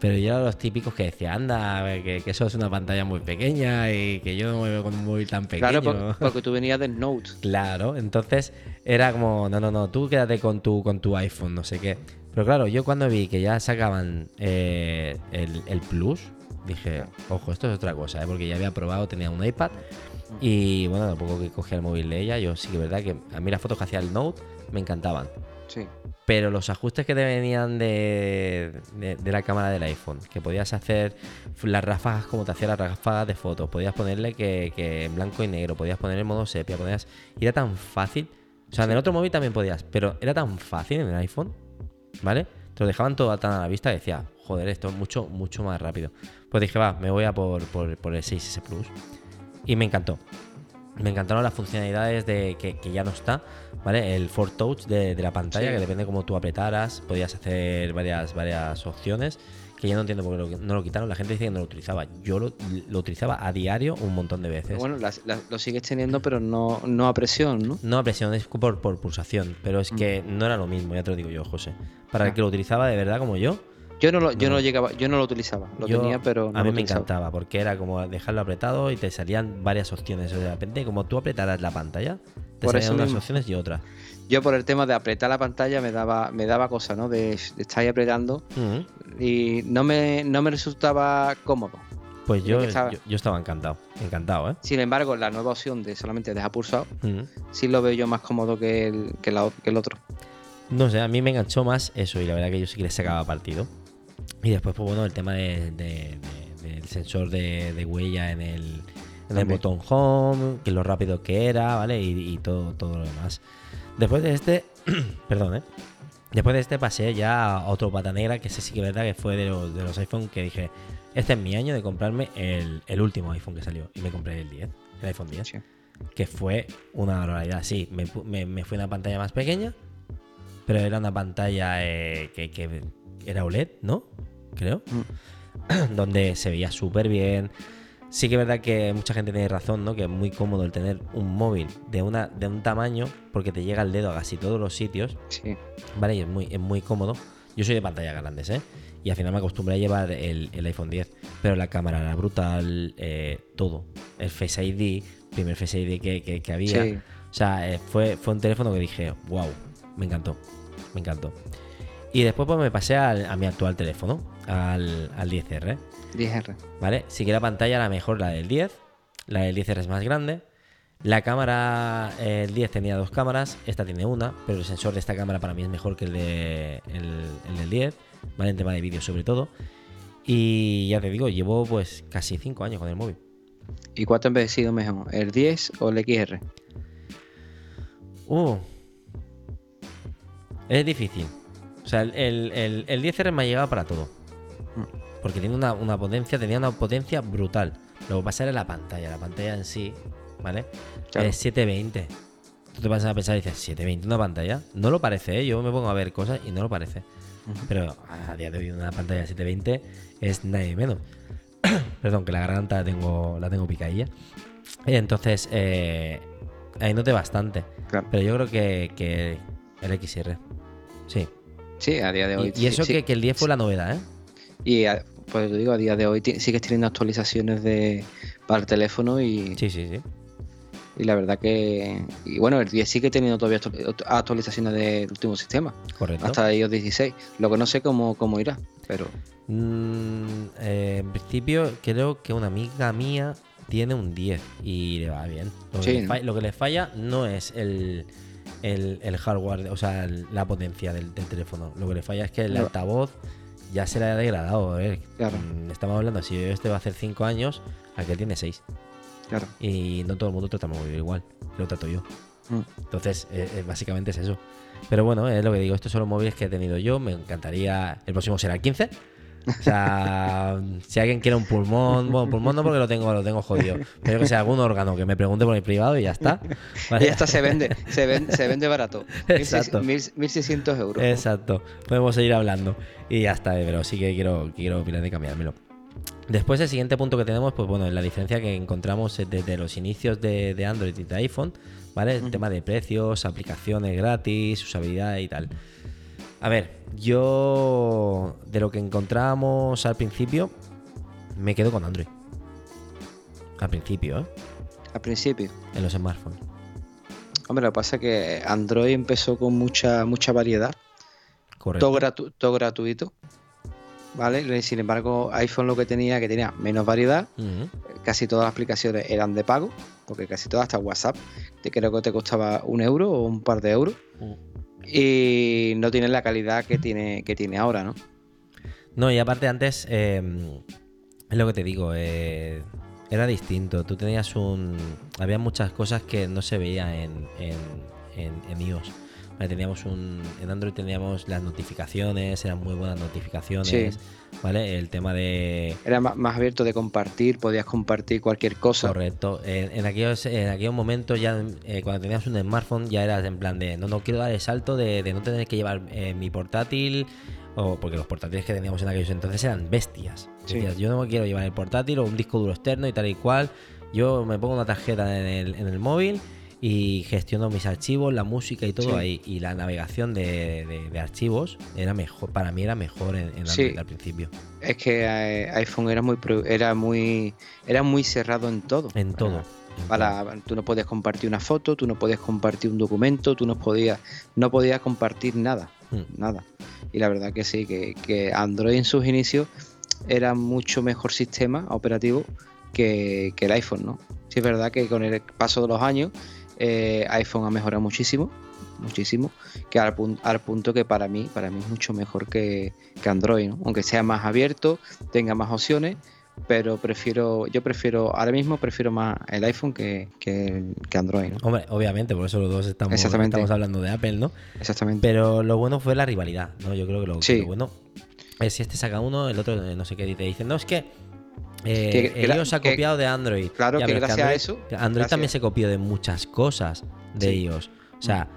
Speaker 1: pero yo era los típicos que decía, anda, que, que eso es una pantalla muy pequeña y que yo no me veo con un móvil tan pequeño.
Speaker 2: Claro, por- porque tú venías del Note.
Speaker 1: Claro, entonces era como, no, no, no, tú quédate con tu, con tu iPhone, no sé qué. Pero claro, yo cuando vi que ya sacaban eh, el, el Plus, dije, ojo, esto es otra cosa, ¿eh? porque ya había probado, tenía un iPad y bueno, a poco que cogía el móvil de ella, yo sí que es verdad que a mí las fotos que hacía el Note me encantaban.
Speaker 2: Sí.
Speaker 1: Pero los ajustes que te venían de, de- la cámara del iPhone, que podías hacer las ráfagas como te hacía las ráfagas de fotos, podías ponerle que, que en blanco y negro, podías poner en modo sepia, podías. Y era tan fácil. O sea, en el otro móvil también podías, pero era tan fácil en el iPhone, ¿vale? Te lo dejaban todo tan a la vista que decía, joder, esto es mucho, mucho más rápido. Pues dije, va, me voy a por, por el 6S Plus. Y me encantó. Me encantaron las funcionalidades de que, que ya no está, ¿vale? El Ford Touch de, de la pantalla,
Speaker 2: Sí.
Speaker 1: que depende cómo tú apretaras, podías hacer varias, varias opciones, que yo no entiendo por qué lo- no lo quitaron. La gente dice que no lo utilizaba. Yo lo, lo utilizaba a diario un montón de veces.
Speaker 2: Bueno, las- las- lo sigues teniendo, pero no, no a presión, ¿no?
Speaker 1: No a presión, es por, por pulsación, pero es que no era lo mismo, ya te lo digo yo, José. Para el
Speaker 2: Ah.
Speaker 1: que lo utilizaba de verdad como yo,
Speaker 2: Yo no lo, yo
Speaker 1: No.
Speaker 2: no llegaba, yo no lo utilizaba, lo
Speaker 1: yo-
Speaker 2: tenía, pero no
Speaker 1: a mí
Speaker 2: lo
Speaker 1: me
Speaker 2: utilizaba.
Speaker 1: encantaba porque era como dejarlo apretado y te salían varias opciones. De repente, como tú apretaras la pantalla, te
Speaker 2: Por
Speaker 1: salían unas
Speaker 2: mismo.
Speaker 1: opciones y otras.
Speaker 2: Yo por el tema de apretar la pantalla me daba, me daba cosa, ¿no? De, de estar ahí apretando y no me, no me resultaba cómodo.
Speaker 1: Pues
Speaker 2: Yo estaba-
Speaker 1: yo, yo estaba encantado, encantado, ¿eh?
Speaker 2: Sin embargo, la nueva opción de solamente dejar pulsado, sí lo veo yo más cómodo que el, que la- que el otro.
Speaker 1: No sé, a mí me enganchó más eso y la verdad que yo sí que le sacaba partido. Y después, pues bueno, el tema de- de- de- del sensor de, huella en el, en el botón home, que lo rápido que era, ¿vale? Y, y todo, todo lo demás. Después de este, [CLEARS THROAT] perdón, ¿eh? Después de este pasé ya a otro pata negra, que ese sí que es verdad que fue de los, de los iPhone que dije, este es mi año de comprarme el, el último iPhone que salió. Y me compré el 10, el iPhone 10.
Speaker 2: Sí.
Speaker 1: Que fue una barbaridad. Sí, me, me, me fue una pantalla más pequeña, pero era una pantalla eh, que, que era OLED, ¿no? Creo. [CLEARS THROAT] Donde se veía súper bien. Sí que es verdad que mucha gente tiene razón, ¿no? Que es muy cómodo el tener un móvil de, una, de un tamaño porque te llega el dedo a casi todos los sitios.
Speaker 2: Sí.
Speaker 1: ¿vale? Y es muy, es muy cómodo. Yo soy de pantallas grandes, ¿eh? Y al final me acostumbré a llevar el, el iPhone 10. Pero la cámara era brutal, eh, todo. El Face ID, primer Face ID que, que- que había.
Speaker 2: Sí.
Speaker 1: O sea, eh, fue, fue un teléfono que dije, wow, me encantó. Me encantó. Y después pues me pasé al- a mi actual teléfono, al, al 10R.
Speaker 2: 10R.
Speaker 1: ¿Vale? Sí que la pantalla era mejor la del 10. La del 10R es más grande. La cámara, eh, el 10 tenía dos cámaras, esta tiene una, pero el sensor de esta cámara para mí es mejor que el, de, el, el del 10, ¿vale? En tema de vídeo sobre todo. Y ya te digo, llevo pues casi 5 años con el móvil.
Speaker 2: ¿Y cuál te ha envejecido mejor? ¿El 10 o el XR?
Speaker 1: Uh. Es difícil. O sea, el, el, el- el 10R me ha llegado para todo. Porque tiene una, una potencia, tenía una potencia brutal. Lo que pasa era la pantalla, la pantalla en sí, ¿vale?
Speaker 2: Claro.
Speaker 1: Es 720. Tú te vas a pensar y dices, 720 una pantalla. No lo parece, ¿eh? Yo me pongo a ver cosas y no lo parece. Pero a día de hoy una pantalla de 720 es nadie menos. [COUGHS] Perdón, que la garganta la tengo, la tengo picadilla. Entonces, eh, ahí noté bastante.
Speaker 2: Claro.
Speaker 1: Pero yo creo que, que el XR. Sí.
Speaker 2: Sí, a día de hoy.
Speaker 1: Y, y eso
Speaker 2: sí,
Speaker 1: que, que el 10 fue la novedad, ¿eh?
Speaker 2: Y a- pues te digo, a día de hoy sigues teniendo actualizaciones de para el teléfono y,
Speaker 1: Sí, sí, sí.
Speaker 2: y la verdad que. Y bueno, el 10 sigue teniendo todavía actu- actualizaciones del último sistema,
Speaker 1: Correcto.
Speaker 2: hasta iOS 16. Lo que no sé cómo, cómo irá, pero.
Speaker 1: Mm, eh, en principio, creo que una amiga mía tiene un 10 y le va bien. Lo,
Speaker 2: Sí,
Speaker 1: que, le lo que le falla no es el, el, el hardware, o sea, el- la potencia del, del teléfono. Lo que le falla es que el altavoz ya se le ha degradado. A ver,
Speaker 2: Claro.
Speaker 1: mm, estamos hablando, si este va a hacer 5 años, aquel tiene 6.
Speaker 2: Claro.
Speaker 1: Y no todo el mundo trata móvil igual. Lo trato yo.
Speaker 2: Mm.
Speaker 1: Entonces, eh, eh, básicamente es eso. Pero bueno, es lo que digo, estos son los móviles que he tenido yo. Me encantaría. El próximo será el 15. O sea, si alguien quiere un pulmón, bueno, pulmón no porque lo tengo, lo tengo jodido. Pero que sea algún órgano que me pregunte por mi privado y ya está. ¿vale?
Speaker 2: Y hasta se vende, se vende, se vende barato. [LAUGHS]
Speaker 1: Exacto.
Speaker 2: 1600 1600 euros.
Speaker 1: Exacto. Podemos seguir hablando. Y ya está, eh, pero sí que quiero, quiero mirar de cambiármelo. Después, el siguiente punto que tenemos, pues bueno, es la diferencia que encontramos desde los inicios de, de Android y de iPhone, ¿vale? El tema de precios, aplicaciones gratis, usabilidad y tal. A ver, yo de lo que encontramos al principio, me quedo con Android. Al principio, ¿eh?
Speaker 2: Al principio.
Speaker 1: En los smartphones.
Speaker 2: Hombre, lo que pasa es que Android empezó con mucha, mucha variedad.
Speaker 1: Correcto.
Speaker 2: todo, gratu- todo gratuito. ¿Vale? Sin embargo, iPhone lo que tenía, que tenía menos variedad, casi todas las aplicaciones eran de pago, porque casi todas, hasta WhatsApp, te creo que te costaba un euro o un par de euros, y no tiene la calidad que tiene, que tiene ahora, ¿no?
Speaker 1: No, y aparte antes, eh, es lo que te digo, eh, era distinto. Tú tenías un... Había muchas cosas que no se veía en, en, en, en iOS. Vale, teníamos un, en Android teníamos las notificaciones, eran muy buenas notificaciones,
Speaker 2: Sí.
Speaker 1: ¿vale? El tema de...
Speaker 2: Era más, abierto de compartir, podías compartir cualquier cosa.
Speaker 1: Correcto. En, en aquellos, en aquellos momentos ya, eh, cuando tenías un smartphone, ya eras en plan de, no, no quiero dar el salto de, de no tener que llevar eh, mi portátil, o porque los portátiles que teníamos en aquellos entonces eran bestias.
Speaker 2: Sí.
Speaker 1: Decías, yo no me quiero llevar el portátil o un disco duro externo y tal y cual. Yo me pongo una tarjeta en el, en el móvil y gestiono mis archivos, la música y todo
Speaker 2: Sí.
Speaker 1: ahí. Y la navegación de, de- de archivos era mejor, para mí era mejor en, en
Speaker 2: Sí.
Speaker 1: Android al principio.
Speaker 2: Es que eh, iPhone era muy, era muy, era muy cerrado en todo.
Speaker 1: En todo.
Speaker 2: Para-
Speaker 1: en todo.
Speaker 2: Para, tú no podías compartir una foto, tú no podías compartir un documento, tú no podías, no podías compartir nada,
Speaker 1: Mm.
Speaker 2: nada. Y la verdad que sí, que, que Android en sus inicios era mucho mejor sistema operativo que, que el iPhone, ¿no? Sí es verdad que con el paso de los años eh, iPhone ha mejorado muchísimo, muchísimo, que al, pun- al punto que para mí, para mí es mucho mejor que, que Android, ¿no? Aunque sea más abierto, tenga más opciones, pero prefiero, yo prefiero, ahora mismo prefiero más el iPhone que, que, que Android, ¿no?
Speaker 1: Hombre, obviamente, por eso los dos estamos,
Speaker 2: Exactamente.
Speaker 1: estamos hablando de Apple, ¿no?
Speaker 2: Exactamente.
Speaker 1: Pero lo bueno fue la rivalidad, ¿no? Yo creo que lo,
Speaker 2: Sí.
Speaker 1: lo bueno es si este saca uno, el otro eh, no sé qué dice. Dicen, no, es que eh,
Speaker 2: Que- que
Speaker 1: iOS ha
Speaker 2: que-
Speaker 1: copiado de Android.
Speaker 2: claro, que gracias a eso-
Speaker 1: Android
Speaker 2: gracias-
Speaker 1: también se copió de muchas cosas de
Speaker 2: Sí.
Speaker 1: iOS. O sea,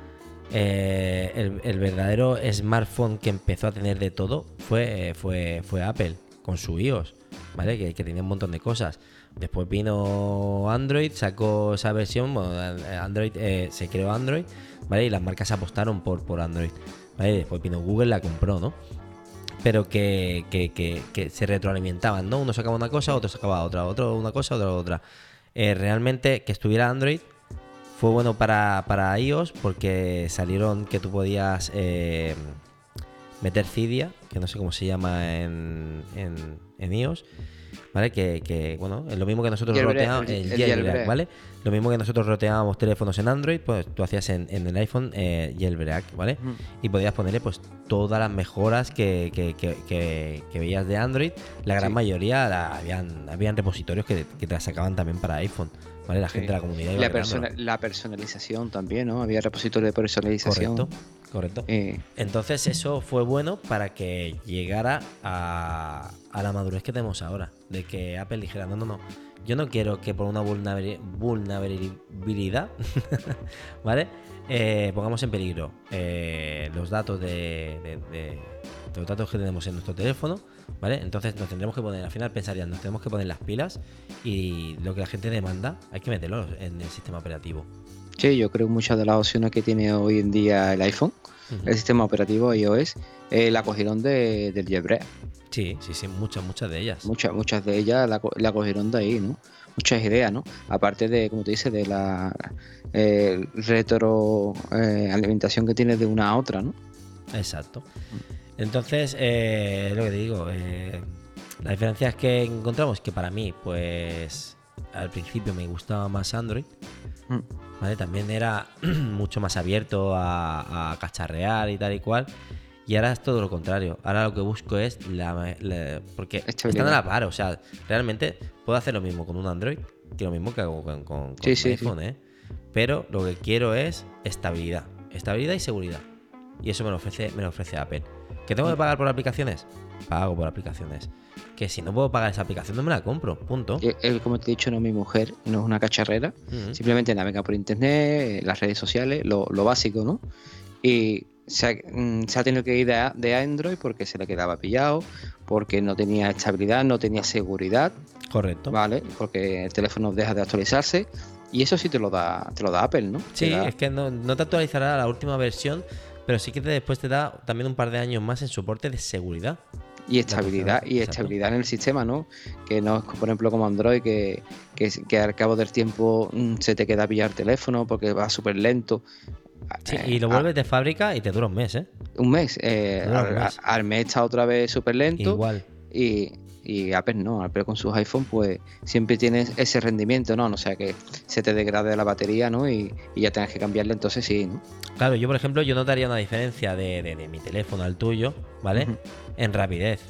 Speaker 1: eh, el, el verdadero smartphone que empezó a tener de todo fue, eh, fue, fue Apple con su iOS, ¿vale? Que, que tenía un montón de cosas. Después vino Android, sacó esa versión, bueno, eh, Android, eh, se creó Android, ¿vale? Y las marcas apostaron por, por Android, ¿vale? Después vino Google, la compró, ¿no? Pero que, que, que- se retroalimentaban, ¿no? Uno sacaba una cosa, otro sacaba otra, otro una cosa, otro otra. Eh, realmente que estuviera Android fue bueno para, para iOS porque salieron que tú podías eh, meter Cydia, que no sé cómo se llama en, en, en iOS, ¿vale? Que, que, bueno, es lo mismo que nosotros roteábamos. ¿vale? Lo mismo que nosotros roteábamos teléfonos en Android, pues tú hacías en, en el iPhone eh, jailbreak, ¿vale?
Speaker 2: Ujú.
Speaker 1: Y podías ponerle pues todas las mejoras que, que- que- que- veías de Android. La gran
Speaker 2: Sí.
Speaker 1: mayoría la- habían, habían repositorios que, que te las sacaban también para iPhone, ¿vale? La gente
Speaker 2: Sí.
Speaker 1: de la comunidad iba
Speaker 2: La, persona- la personalización también, ¿no? Había repositorio de personalización.
Speaker 1: Correcto, correcto.
Speaker 2: Eh,
Speaker 1: Entonces eso fue bueno para que llegara a, a la madurez que tenemos ahora. De que Apple dijera, no, no, no. Yo no quiero que por una vulnerabili- vulnerabilidad, [LAUGHS] ¿vale? Eh, pongamos en peligro eh, los datos de, de- de- los datos que tenemos en nuestro teléfono, ¿vale? Entonces nos tendremos que poner, al final pensarían, nos tenemos que poner las pilas y lo que la gente demanda hay que meterlo en el sistema operativo.
Speaker 2: sí, yo creo que muchas de las opciones que tiene hoy en día el iPhone, el sistema operativo iOS, eh, la cogieron de, del jailbreak.
Speaker 1: Sí, sí, sí, muchas, muchas de ellas.
Speaker 2: Muchas, muchas de ellas la, co- la cogieron de ahí, ¿no? Muchas ideas, ¿no? Aparte de, como te dices, de la eh, retro eh, que tiene de una a otra, ¿no?
Speaker 1: Exacto. Entonces, eh, lo que te digo, eh, la diferencia es que encontramos que para mí, pues al principio me gustaba más Android,
Speaker 2: Mm.
Speaker 1: ¿vale? También era [CLEARS THROAT] mucho más abierto a, a cacharrear y tal y cual. Y ahora es todo lo contrario. Ahora lo que busco es la. la- porque están a la par. O sea, realmente puedo hacer lo mismo con un Android que lo mismo que hago con, con, con
Speaker 2: Sí,
Speaker 1: un
Speaker 2: sí,
Speaker 1: iPhone, ¿eh? Pero lo que quiero es estabilidad. Estabilidad y seguridad. Y eso me lo ofrece, me lo ofrece Apple. ¿Que tengo que pagar por aplicaciones? Pago por aplicaciones. Que si no puedo pagar esa aplicación, no me la compro. Punto.
Speaker 2: Él, él, como te he dicho, no es mi mujer, no es una cacharrera. Simplemente navega por internet, eh, las redes sociales, lo, lo básico, ¿no? Y se ha, mm, se ha tenido que ir de, Android porque se le quedaba pillado, porque no tenía estabilidad, no tenía seguridad,
Speaker 1: Correcto.
Speaker 2: ¿vale? Porque el teléfono deja de actualizarse. Y eso sí te lo da, te lo da Apple, ¿no?
Speaker 1: Sí,
Speaker 2: da-
Speaker 1: es que no, no te actualizará la última versión, pero sí que te- después te da también un par de años más en soporte de seguridad.
Speaker 2: Y estabilidad, y estabilidad en el sistema, ¿no? Que no es, por ejemplo, como Android, que, que, que al cabo del tiempo mm, se te queda pillar el teléfono porque va súper lento.
Speaker 1: Sí,
Speaker 2: Eh,
Speaker 1: y lo
Speaker 2: a-
Speaker 1: vuelves de fábrica y te dura un mes, ¿eh?
Speaker 2: un mes. eh,
Speaker 1: Dura un
Speaker 2: al,
Speaker 1: mes.
Speaker 2: al mes está otra vez súper lento.
Speaker 1: Igual.
Speaker 2: Y, y Apple no, Apple con sus iPhone pues siempre tienes ese rendimiento, ¿no? O sea que se te degrade la batería, ¿no? Y, y ya tengas que cambiarla, entonces sí, ¿no?
Speaker 1: Claro, yo por ejemplo, yo notaría una diferencia de, de- de mi teléfono al tuyo, ¿vale?
Speaker 2: Ujú.
Speaker 1: En rapidez.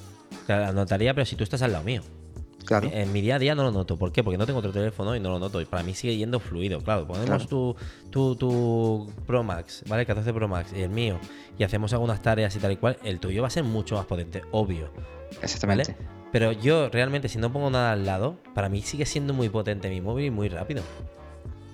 Speaker 1: Claro, la notaría, pero si tú estás al lado mío.
Speaker 2: Claro.
Speaker 1: En mi día a día no lo noto. ¿Por qué? Porque no tengo otro teléfono y no lo noto. Y para mí sigue yendo fluido. Claro, ponemos
Speaker 2: Claro.
Speaker 1: tu, tu, tu Pro Max, ¿vale? 14 Pro Max y el mío. Y hacemos algunas tareas y tal y cual. El tuyo va a ser mucho más potente, obvio.
Speaker 2: Exactamente.
Speaker 1: ¿Vale? Pero yo realmente, si no pongo nada al lado, para mí sigue siendo muy potente mi móvil y muy rápido.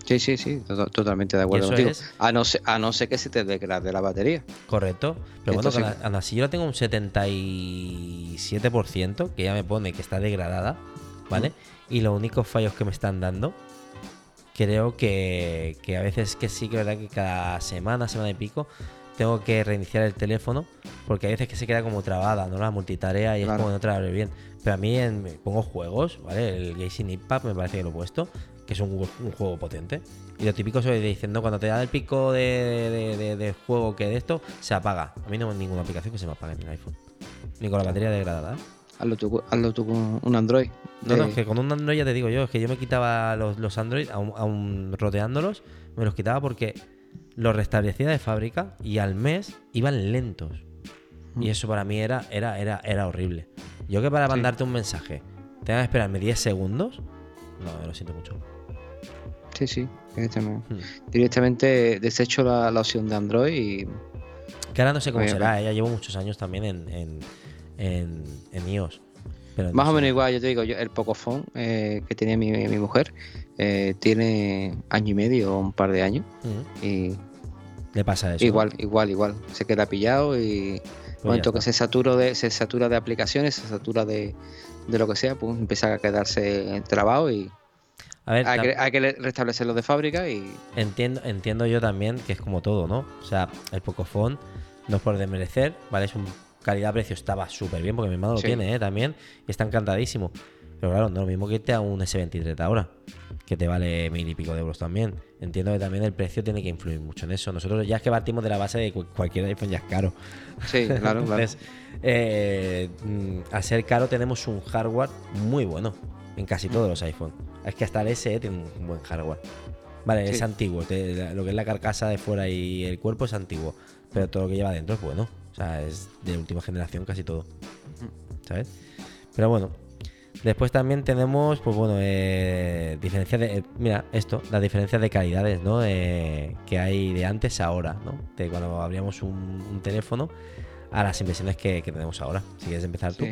Speaker 2: Sí, sí, sí, to- totalmente de acuerdo contigo.
Speaker 1: es-
Speaker 2: A, no ser, a no ser que se te degrade la batería.
Speaker 1: Correcto. Pero
Speaker 2: Entonces-
Speaker 1: bueno, la- aún así yo la tengo un 77%, que ya me pone que está degradada, ¿vale? Y los únicos fallos que me están dando, creo que, que a veces que sí que es verdad que cada semana, semana y pico, tengo que reiniciar el teléfono, porque hay veces que se queda como trabada, ¿no? La multitarea y
Speaker 2: Claro.
Speaker 1: es como no abre bien. Pero a mí en- pongo juegos, ¿vale? El Gazing Impact me parece que lo he puesto, que es un, un juego potente. Y lo típico soy diciendo, cuando te da el pico de, de- de- de juego que de esto, se apaga. A mí no hay ninguna aplicación que se me apague en el iPhone. Ni con la batería degradada. ¿eh?
Speaker 2: Hazlo tú, hazlo tú con un Android.
Speaker 1: No, no, es que con un Android ya te digo yo, es que yo me quitaba los, los Android, aún, aún roteándolos, me los quitaba porque los restablecía de fábrica y al mes iban lentos. Y
Speaker 2: Mm.
Speaker 1: eso para mí era, era, era, era horrible. Yo que para
Speaker 2: Sí.
Speaker 1: mandarte un mensaje tenga que esperarme 10 segundos, no, lo siento mucho.
Speaker 2: Sí, sí, directamente, hmm. directamente desecho la, opción de Android y...
Speaker 1: Que ahora no sé cómo será, ¿eh? ya llevo muchos años también en, en, iOS.
Speaker 2: Más o menos igual, yo te digo, yo, el Pocophone eh, que tenía mi, mi mujer eh, tiene año y medio o un par de años. Y
Speaker 1: le pasa eso.
Speaker 2: Igual, igual, igual. Se queda pillado y pues momento que se satura de, se satura de aplicaciones, se satura de, de lo que sea, pues empieza a quedarse trabado y hay, que, hay, que, restablecerlo de fábrica y.
Speaker 1: Entiendo, entiendo yo también que es como todo, ¿no? O sea, el Pocophone no es por desmerecer, ¿vale? Es un calidad-precio, estaba súper bien, porque mi hermano lo tiene, ¿eh? También, y está encantadísimo. Pero claro, no es lo mismo que irte a un S23 ahora, que te vale mil y pico de euros también. Entiendo que también el precio tiene que influir mucho en eso. Nosotros ya es que partimos de la base de que cualquier iPhone ya es caro.
Speaker 2: Sí, [LAUGHS] claro, Entonces,
Speaker 1: eh, mm, al ser caro tenemos un hardware muy bueno en casi todos los iPhones. Es que hasta el SE tiene un buen hardware. Vale, es antiguo. lo que es la carcasa de fuera y el cuerpo es antiguo. Pero todo lo que lleva dentro es bueno. O sea, es de última generación casi todo. ¿Sabes? Pero bueno, Después también tenemos, pues bueno, eh, diferencia de. Eh, mira, esto, la diferencia de calidades, ¿no? Eh, que hay de antes a ahora, ¿no? De cuando abríamos un, teléfono a las impresiones que, tenemos ahora. Si quieres empezar tú.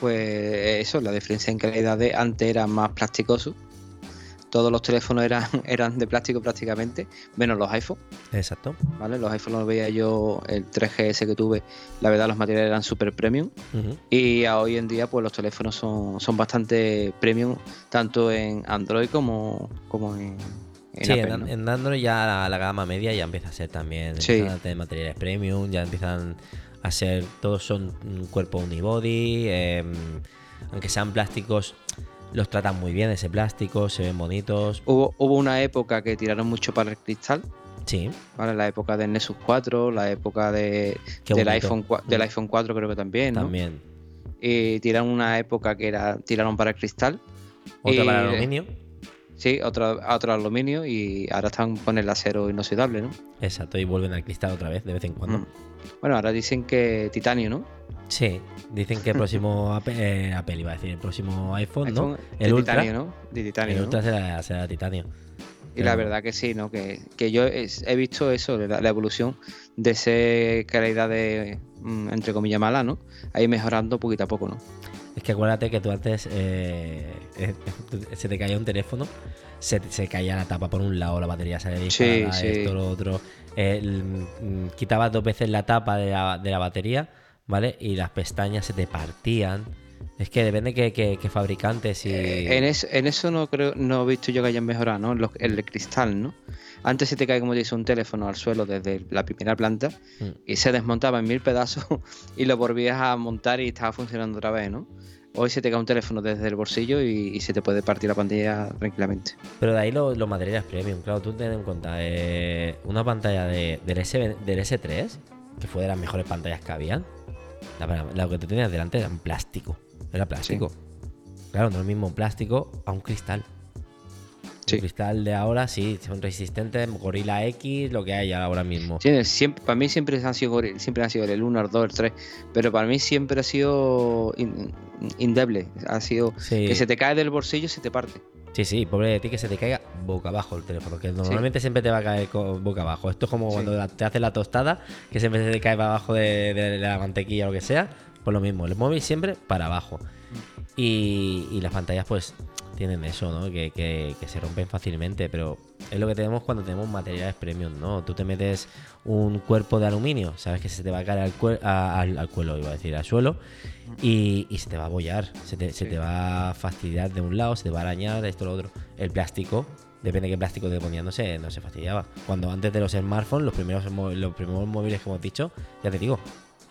Speaker 2: Pues eso, la diferencia en calidad de antes era más plasticoso todos los teléfonos eran, [LAUGHS] eran de plástico prácticamente, menos los iPhone.
Speaker 1: Exacto.
Speaker 2: ¿Vale? Los iPhone los veía yo, el 3GS que tuve, la verdad los materiales eran súper premium. Y hoy en día pues los teléfonos son, son bastante premium, tanto en Android como, como en,
Speaker 1: en sí, en, Android ya la, gama media ya empieza a ser también sí. materiales premium, ya empiezan a ser, todos son un cuerpo unibody, em, aunque sean plásticos, los tratan muy bien ese plástico, se ven bonitos.
Speaker 2: Hubo, hubo una época que tiraron mucho para el cristal.
Speaker 1: Sí.
Speaker 2: Vale, la época del Nexus 4, la época de, del, iPhone, del mm. iPhone 4 creo que también, ¿no?
Speaker 1: También.
Speaker 2: Y tiraron una época que era tiraron para el cristal.
Speaker 1: Otra para el aluminio.
Speaker 2: Sí, otro, otro aluminio y ahora están con el acero inoxidable, ¿no?
Speaker 1: Exacto, y vuelven al cristal otra vez de vez en cuando. Mm.
Speaker 2: Bueno, ahora dicen que titanio, ¿no?
Speaker 1: Sí, dicen que el próximo [LAUGHS] eh, Apple, iba a decir, el próximo iPhone, ¿no?
Speaker 2: El Ultra, titanio, ¿no? De titanio,
Speaker 1: el Ultra será, será, titanio.
Speaker 2: Y la verdad que sí, ¿no? Que, yo he visto eso, la, evolución de esa calidad de, mm, entre comillas, mala, ¿no? Ahí mejorando poquito a poco, ¿no?
Speaker 1: Es que acuérdate que tú antes eh, eh, se te caía un teléfono, se, se, caía la tapa por un lado, la batería se disparada, sí, esto, lo otro. Mm, quitabas dos veces la tapa de la, de la batería ¿vale? Y las pestañas se te partían. Es que depende que, que, fabricantes y...
Speaker 2: Eh, en, en, eso no creo, no he visto yo que hayan mejorado, ¿no? El, de cristal, ¿no? Antes se te cae, como dice, un teléfono al suelo desde la primera planta mm. y se desmontaba en mil pedazos [LAUGHS] y lo volvías a montar y estaba funcionando otra vez, ¿no? Hoy se te cae un teléfono desde el bolsillo y, se te puede partir la pantalla tranquilamente.
Speaker 1: Pero de ahí los materiales premium, claro, tú ten en cuenta, eh, una pantalla de, del, S, del S3, que fue de las mejores pantallas que habían, lo que te tenías delante era un plástico. Era plástico. Claro, no es el mismo plástico a un cristal. El cristal de ahora sí, son resistentes, Gorilla X, lo que hay ahora mismo.
Speaker 2: siempre, para mí siempre han sido siempre ha sido el 1, el 2, el 3, pero para mí siempre ha sido indeble, ha sido que se te cae del bolsillo y se te parte.
Speaker 1: Sí, sí, pobre de ti que se te caiga boca abajo el teléfono, que normalmente siempre te va a caer boca abajo. Esto es como cuando te haces la tostada, que siempre se te cae para abajo de, la mantequilla o lo que sea. Pues lo mismo, el móvil siempre para abajo. Mm. Y, y las pantallas, pues, tienen eso, ¿no? Que, se rompen fácilmente, pero es lo que tenemos cuando tenemos materiales premium, ¿no? Tú te metes un cuerpo de aluminio, sabes que se te va a caer al, al, cuelo, iba a decir, al suelo, y, se te va a bollar, se te, va a fastidiar de un lado, se te va a arañar, esto, lo otro. El plástico, depende de qué plástico te ponía, no se, no se fastidiaba. Cuando antes de los smartphones, los primeros, los primeros móviles que hemos dicho, ya te digo,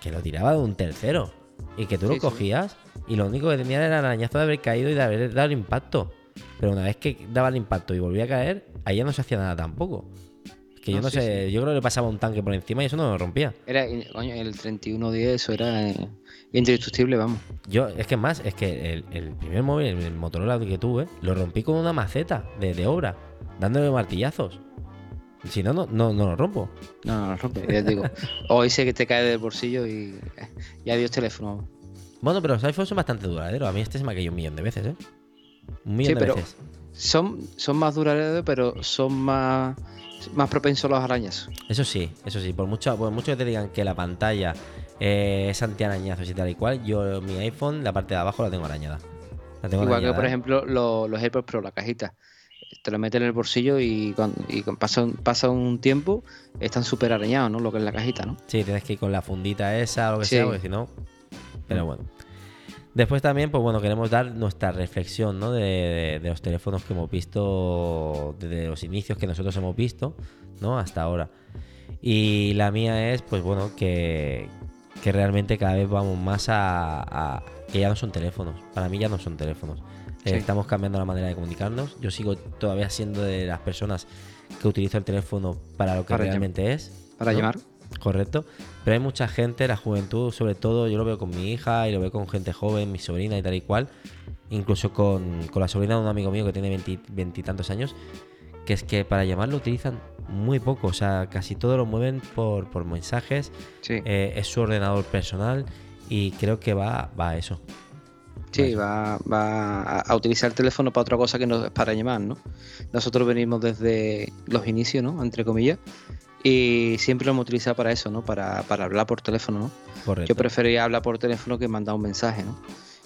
Speaker 1: que lo tiraba de un tercero. Y que tú lo cogías y lo único que tenía era el arañazo de haber caído y de haber dado el impacto. Pero una vez que daba el impacto y volvía a caer, ahí ya no se hacía nada tampoco. Es que yo no sé, yo creo que le pasaba un tanque por encima y eso no lo rompía.
Speaker 2: Era, coño, el 3110, eso era eh, indestructible, vamos.
Speaker 1: Yo, es que más, es que el, primer móvil, el Motorola que tuve, lo rompí con una maceta de, de obra, dándole martillazos. Si no, no, no, lo rompo.
Speaker 2: No, no lo rompo, ya te digo. [LAUGHS] O ese que te cae del bolsillo y, y adiós teléfono.
Speaker 1: Bueno, pero los iPhones son bastante duraderos. A mí este se me ha caído un millón de veces, ¿eh? Un millón
Speaker 2: Sí,
Speaker 1: de
Speaker 2: pero-
Speaker 1: veces.
Speaker 2: Son, son más duraderos, pero son más, más propensos a los arañazos.
Speaker 1: Eso sí, eso sí. Por mucho, por mucho que te digan que la pantalla eh, es antiarañazos y tal y cual, yo mi iPhone, la parte de abajo la tengo arañada. La tengo
Speaker 2: Igual que, por
Speaker 1: ¿eh?
Speaker 2: ejemplo, lo- los AirPods Pro, la cajita. Te lo metes en el bolsillo y, cuando pasa, un- pasa un tiempo, están súper arañados, ¿no? Lo que es la cajita, ¿no?
Speaker 1: Sí, tienes que ir con la fundita esa o lo que
Speaker 2: Sí.
Speaker 1: sea, porque si no. Pero bueno. Después también, pues bueno, queremos dar nuestra reflexión, ¿no? De, de- de los teléfonos que hemos visto, desde los inicios que nosotros hemos visto, ¿no? Hasta ahora. Y la mía es, pues bueno, que, que realmente cada vez vamos más a, a- que ya no son teléfonos. Para mí ya no son teléfonos. Eh. Estamos cambiando la manera de comunicarnos. Yo sigo todavía siendo de las personas que utilizo el teléfono para lo que
Speaker 2: Para
Speaker 1: realmente es.
Speaker 2: Para
Speaker 1: ¿no?
Speaker 2: llamar.
Speaker 1: Correcto. Pero hay mucha gente, la juventud, sobre todo, yo lo veo con mi hija y lo veo con gente joven, mi sobrina y tal y cual. Incluso con, con la sobrina de un amigo mío que tiene veinti- veintitantos años. Que es que para llamar lo utilizan muy poco. O sea, casi todo lo mueven por, por mensajes.
Speaker 2: Sí,
Speaker 1: eh, es su ordenador personal. Y creo que va, va a eso.
Speaker 2: Sí va, va a, a utilizar el teléfono para otra cosa que no es para llamar, ¿no? Nosotros venimos desde los inicios, ¿no? Entre comillas. Y siempre lo hemos utilizado para eso, ¿no? Para, para hablar por teléfono, ¿no?
Speaker 1: Correcto.
Speaker 2: Yo prefería hablar por teléfono que mandar un mensaje, ¿no?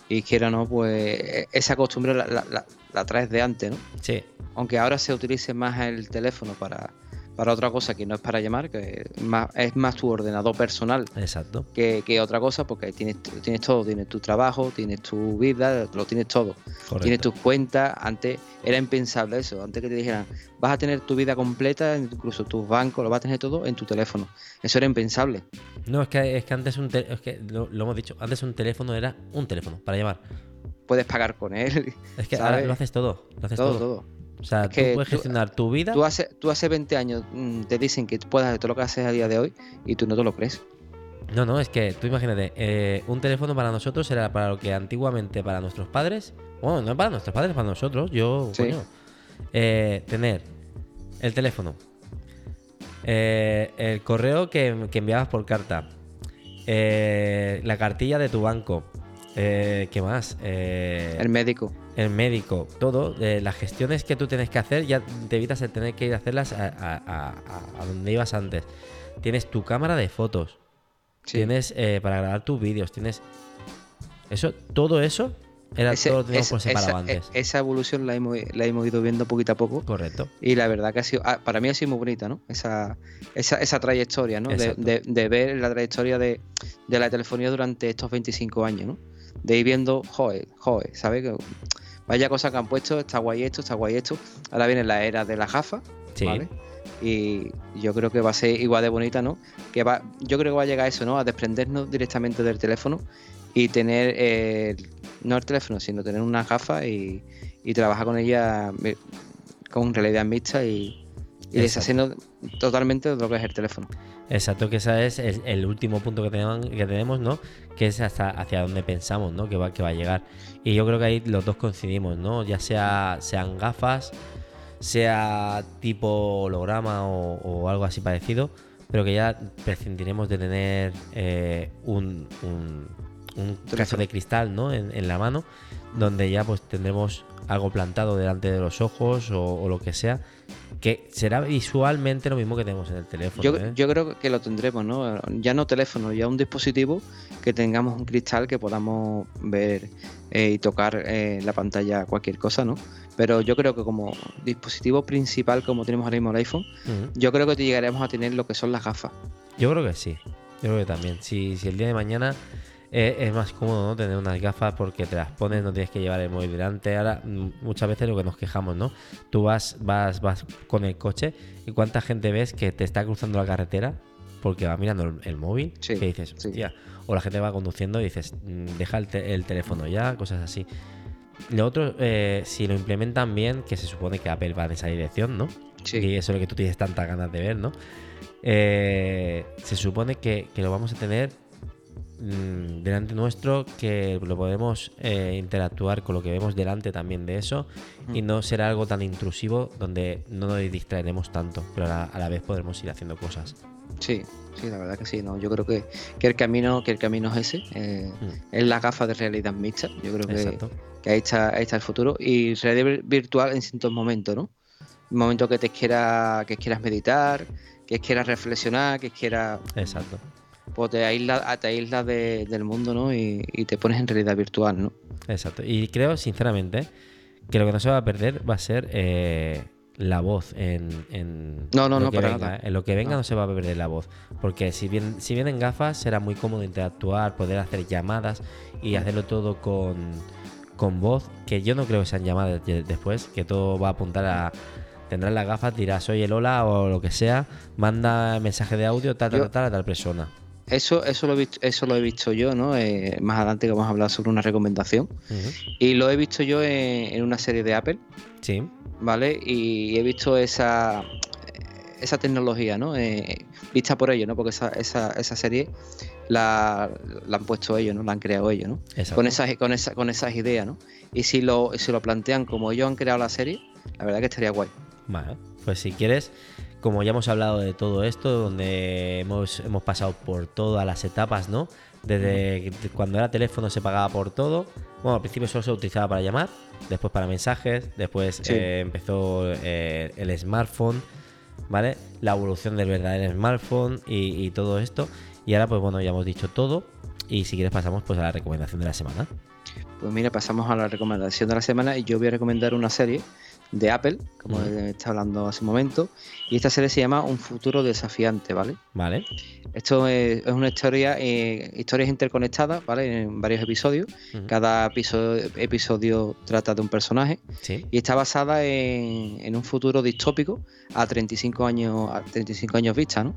Speaker 2: Y quiera no, pues e- esa costumbre la, la- la- la traes de antes, ¿no?
Speaker 1: Sí,
Speaker 2: Aunque ahora se utilice más el teléfono para, para otra cosa que no es para llamar, que es más, es más tu ordenador personal
Speaker 1: exacto.
Speaker 2: que, que otra cosa, porque tienes, tienes todo, tienes tu trabajo, tienes tu vida, lo tienes todo.
Speaker 1: Correcto.
Speaker 2: Tienes tus cuentas, antes era impensable eso, antes que te dijeran, vas a tener tu vida completa, incluso tus bancos, lo vas a tener todo en tu teléfono. Eso era impensable.
Speaker 1: No, es que, es que antes un te- es que lo, lo hemos dicho, antes un teléfono era un teléfono para llamar.
Speaker 2: Puedes pagar con él,
Speaker 1: Es que ahora lo haces todo. Lo haces
Speaker 2: todo,
Speaker 1: todo.
Speaker 2: todo.
Speaker 1: O sea,
Speaker 2: Es
Speaker 1: tú
Speaker 2: que
Speaker 1: puedes
Speaker 2: tú-
Speaker 1: gestionar tu vida.
Speaker 2: Tú hace, tú hace 20 años mm, te dicen que puedes hacer todo lo que haces a día de hoy y tú no te lo crees.
Speaker 1: No, no, es que tú imagínate, eh, un teléfono para nosotros era para lo que antiguamente para nuestros padres, bueno, no para nuestros padres, para nosotros, yo,
Speaker 2: Sí.
Speaker 1: coño, eh, tener el teléfono, eh, el correo que, que enviabas por carta, eh, la cartilla de tu banco, eh, ¿qué más? Eh,
Speaker 2: El médico.
Speaker 1: El médico, todo, eh, las gestiones que tú tienes que hacer, ya te evitas el tener que ir a hacerlas a, a- a- a- a donde ibas antes. Tienes tu cámara de fotos,
Speaker 2: Sí.
Speaker 1: tienes eh, para grabar tus vídeos, tienes. Eso, todo eso era
Speaker 2: Ese-
Speaker 1: todo lo teníamos
Speaker 2: esa-
Speaker 1: por separado
Speaker 2: esa,
Speaker 1: antes.
Speaker 2: e- esa evolución la hemos, la hemos ido viendo poquito a poco.
Speaker 1: Correcto.
Speaker 2: Y la verdad que ha sido, ah, para mí ha sido muy bonita, ¿no? Esa, esa, esa trayectoria, ¿no? De, de- de ver la trayectoria de, de la telefonía durante estos 25 años, ¿no? De ir viendo, joder, joder, ¿sabes? Vaya cosa que han puesto, está guay esto, está guay esto. Ahora viene la era de la gafa,
Speaker 1: Sí.
Speaker 2: ¿vale? Y yo creo que va a ser igual de bonita, ¿no? Que va, yo creo que va a llegar a eso, ¿no? A desprendernos directamente del teléfono y tener, eh, no el teléfono, sino tener una gafa y, y trabajar con ella con realidad mixta y, y deshacernos totalmente de lo que es el teléfono.
Speaker 1: Exacto, que ese es el, el último punto que tenemos, que tenemos, ¿no? Que es hasta hacia donde pensamos, ¿no? Que va, que va a llegar. Y yo creo que ahí los dos coincidimos, ¿no? Ya sea sean gafas, sea tipo holograma o, o algo así parecido, pero que ya prescindiremos de tener eh, un, un, un caso de cristal, ¿no? En, en la mano, donde ya pues tendremos algo plantado delante de los ojos o, o lo que sea, que será visualmente lo mismo que tenemos en el teléfono.
Speaker 2: Yo,
Speaker 1: ¿eh?
Speaker 2: yo creo que lo tendremos, ¿no? Ya no teléfono, ya un dispositivo que tengamos un cristal que podamos ver eh, y tocar eh, la pantalla cualquier cosa, ¿no? Pero yo creo que como dispositivo principal, como tenemos ahora mismo el iPhone, yo creo que llegaremos a tener lo que son las gafas.
Speaker 1: Yo creo que sí. Yo creo que también. Si, si el día de mañana eh, es más cómodo ¿no? tener unas gafas porque te las pones, no tienes que llevar el móvil delante. Ahora, mm, muchas veces lo que nos quejamos, ¿no? Tú vas, vas, vas con el coche y cuánta gente ves que te está cruzando la carretera porque va mirando el, el móvil.
Speaker 2: Sí,
Speaker 1: que dices. O la gente va conduciendo y dices, "Mm, deja el, te- el teléfono ya, cosas así. Lo otro, eh, si lo implementan bien, que se supone que Apple va en esa dirección, ¿no?
Speaker 2: Sí.
Speaker 1: Y eso es lo que tú tienes tantas ganas de ver, ¿no? Eh, se supone que, que lo vamos a tener mm, delante nuestro, que lo podemos eh, interactuar con lo que vemos delante también de eso y no será algo tan intrusivo donde no nos distraeremos tanto, pero a la, a la vez podremos ir haciendo cosas.
Speaker 2: Sí, sí, la verdad que sí, no. Yo creo que, que el camino, que el camino es ese, eh, es la gafa de realidad mixta. Yo creo que, ahí está, ahí está el futuro. Y realidad vir- virtual en ciertos momentos, ¿no? Un momento que te quiera, que quieras meditar, que quieras reflexionar, que quieras,
Speaker 1: Exacto.
Speaker 2: Pues te aíslas te aíslas de- del mundo, ¿no? Y, y te pones en realidad virtual, ¿no?
Speaker 1: Exacto. Y creo, sinceramente, que lo que no se va a perder va a ser eh, la voz en, en
Speaker 2: No, no,
Speaker 1: lo
Speaker 2: no,
Speaker 1: que
Speaker 2: para
Speaker 1: venga.
Speaker 2: nada.
Speaker 1: En lo que venga
Speaker 2: No.
Speaker 1: no. se va a perder la voz. Porque si, bien, si vienen gafas, será muy cómodo interactuar, poder hacer llamadas y hacerlo todo con, con voz. Que yo no creo que sean llamadas de- después, que todo va a apuntar a. Tendrás las gafas, dirás soy el hola o lo que sea, manda mensaje de audio, tal, tal,
Speaker 2: Yo-
Speaker 1: tal, a tal persona.
Speaker 2: Eso, eso, lo he visto, eso lo he visto yo, ¿no? Eh, más adelante que vamos a hablar sobre una recomendación. Y lo he visto yo en, en una serie de Apple,
Speaker 1: Sí,
Speaker 2: ¿vale? Y he visto esa, esa tecnología, ¿no? Eh, vista por ellos, ¿no? Porque esa, esa, esa serie la, la han puesto ellos, ¿no? La han creado ellos, ¿no?
Speaker 1: exacto.
Speaker 2: Con esas, con, esa, con esas ideas, ¿no? Y si lo, si lo plantean como ellos han creado la serie, la verdad que estaría guay.
Speaker 1: Vale, pues si quieres, como ya hemos hablado de todo esto, donde hemos, hemos pasado por todas las etapas, ¿no? Desde cuando era teléfono se pagaba por todo. Bueno, al principio solo se utilizaba para llamar, después para mensajes, después
Speaker 2: Sí.
Speaker 1: eh, empezó eh, el smartphone, ¿vale? La evolución del verdadero smartphone y, y todo esto. Y ahora, pues bueno, ya hemos dicho todo. Y si quieres pasamos pues a la recomendación de la semana.
Speaker 2: Pues mira, pasamos a la recomendación de la semana y yo voy a recomendar una serie de Apple, como estado hablando hace un momento, y esta serie se llama Un futuro desafiante, ¿vale?
Speaker 1: ¿Vale?
Speaker 2: Esto es, es una historia, eh, historias interconectadas, ¿vale? En varios episodios. Cada episodio, episodio trata de un personaje
Speaker 1: Sí.
Speaker 2: y está basada en, en un futuro distópico a 35 años, a 35 años vista, ¿no?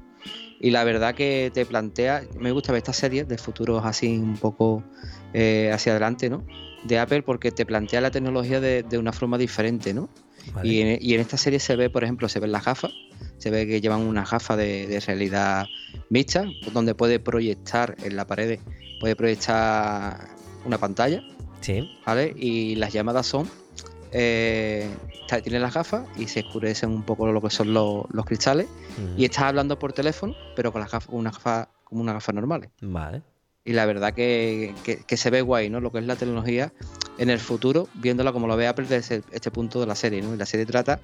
Speaker 2: Y la verdad que te plantea, me gusta ver estas series de futuros así un poco eh, hacia adelante, ¿no? De Apple porque te plantea la tecnología de, de una forma diferente, ¿no?
Speaker 1: Vale.
Speaker 2: Y, en, y en esta serie se ve, por ejemplo, se ven las gafas, se ve que llevan una gafa de, de realidad mixta, donde puede proyectar en la pared, puede proyectar una pantalla,
Speaker 1: Sí.
Speaker 2: ¿vale? Y las llamadas son, eh, tiene las gafas y se oscurecen un poco lo que son los, los cristales, y estás hablando por teléfono, pero con las gafas, una gafa, como una gafa normales.
Speaker 1: Vale.
Speaker 2: Y la verdad que, que- que se ve guay, ¿no? Lo que es la tecnología en el futuro, viéndola como lo ve Apple desde este punto de la serie, ¿no? Y la serie trata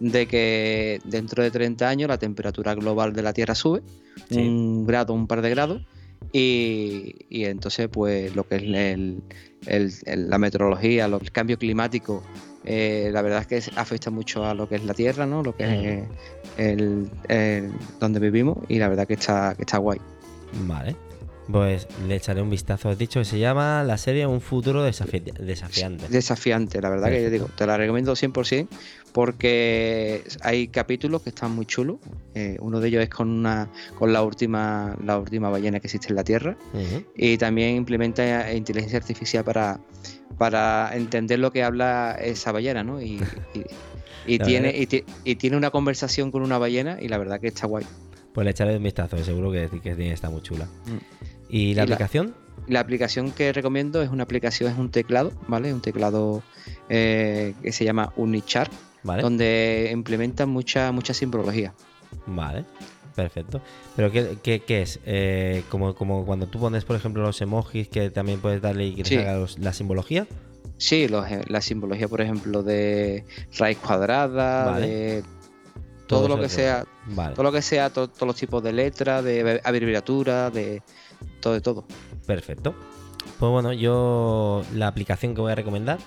Speaker 2: de que dentro de 30 años la temperatura global de la Tierra sube
Speaker 1: Sí.
Speaker 2: un grado, un par de grados, y, y entonces pues lo que es el- el- el- la meteorología, lo- el cambio climático, eh, la verdad es que afecta mucho a lo que es la Tierra, ¿no? Lo que es el, el- donde vivimos, y la verdad que está, que está guay.
Speaker 1: Vale. Pues le echaré un vistazo. Has dicho que se llama la serie Un futuro desafi- desafiante.
Speaker 2: desafiante, la verdad que yo digo, te la recomiendo 100% porque hay capítulos que están muy chulos. Eh, uno de ellos es con una con la última la última ballena que existe en la Tierra y también implementa inteligencia artificial para para entender lo que habla esa ballena, ¿no? Y, y- y [LAUGHS] tiene y, ti- y tiene una conversación con una ballena y la verdad que está guay.
Speaker 1: Pues le echaré un vistazo, seguro que, que está muy chula.
Speaker 2: Mm.
Speaker 1: ¿Y la
Speaker 2: Y
Speaker 1: aplicación?
Speaker 2: La aplicación que recomiendo es una aplicación, es un teclado, ¿vale? Un teclado eh, que se llama Unichar.
Speaker 1: Vale.
Speaker 2: donde implementan mucha, mucha simbología.
Speaker 1: Vale. Perfecto. ¿Pero qué, qué- qué es? Eh, como, como cuando tú pones, por ejemplo, los emojis que también puedes darle y que te
Speaker 2: Sí.
Speaker 1: los- la simbología.
Speaker 2: Sí, los, eh, la simbología, por ejemplo, de raíz cuadrada,
Speaker 1: Vale.
Speaker 2: de todo, lo que
Speaker 1: es
Speaker 2: sea,
Speaker 1: Vale.
Speaker 2: todo lo que sea, to- todos los tipos de letras, de abreviatura, de todo, de todo.
Speaker 1: Perfecto. Pues bueno, yo la aplicación que voy a recomendar,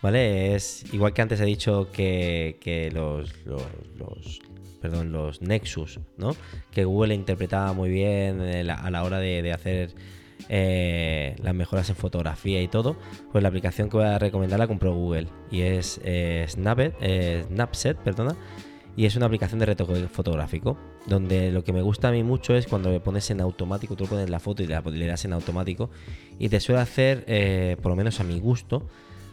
Speaker 1: ¿vale? Es igual que antes he dicho que, que los, los, perdón, los Nexus, ¿no? Que Google interpretaba muy bien eh, a la hora de, hacer eh, las mejoras en fotografía y todo. Pues la aplicación que voy a recomendar la compró Google y es eh, Snapset, eh, Snapset, perdona. Y es una aplicación de retoque fotográfico, donde lo que me gusta a mí mucho es cuando le pones en automático, tú pones la foto y la- le das en automático, y te suele hacer, eh, por lo menos a mi gusto,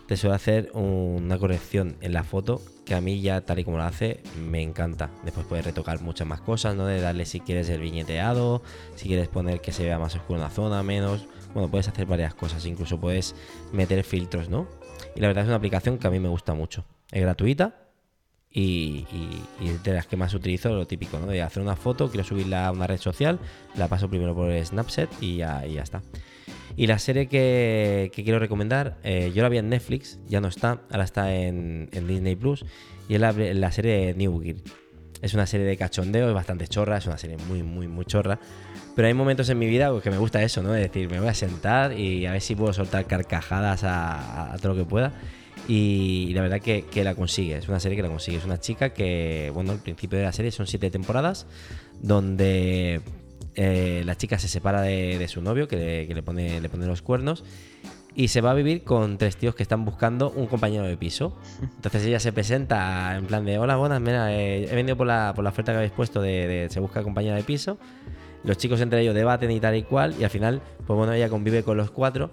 Speaker 1: te suele hacer una corrección en la foto que a mí ya tal y como la hace me encanta. Después puedes retocar muchas más cosas, ¿no? De darle si quieres el viñeteado, si quieres poner que se vea más oscuro una zona, menos. Bueno, puedes hacer varias cosas, incluso puedes meter filtros, ¿no? Y la verdad es una aplicación que a mí me gusta mucho. Es gratuita y, de las que más utilizo lo típico, ¿no? De hacer una foto, quiero subirla a una red social, la paso primero por Snapchat y ya, ya está. Y la serie que, quiero recomendar, eh, yo la vi en Netflix, ya no está, ahora está en, Disney Plus, y es la, serie de New Gear. Es una serie de cachondeo, es bastante chorra, es una serie muy, muy, muy chorra. Pero hay momentos en mi vida que me gusta eso, ¿no? Es decir, me voy a sentar y a ver si puedo soltar carcajadas a todo lo que pueda y la verdad que, la consigue, es una serie que la consigue. Es una chica que, bueno, al principio de la serie son siete temporadas donde eh, la chica se separa de, su novio que, le, pone, le pone los cuernos y se va a vivir con tres tíos que están buscando un compañero de piso. Entonces ella se presenta en plan de, hola, buenas, mira, eh, he venido por la, por la oferta que habéis puesto de, de se busca compañero de piso. Los chicos entre ellos debaten y tal y cual y al final, pues bueno, ella convive con los cuatro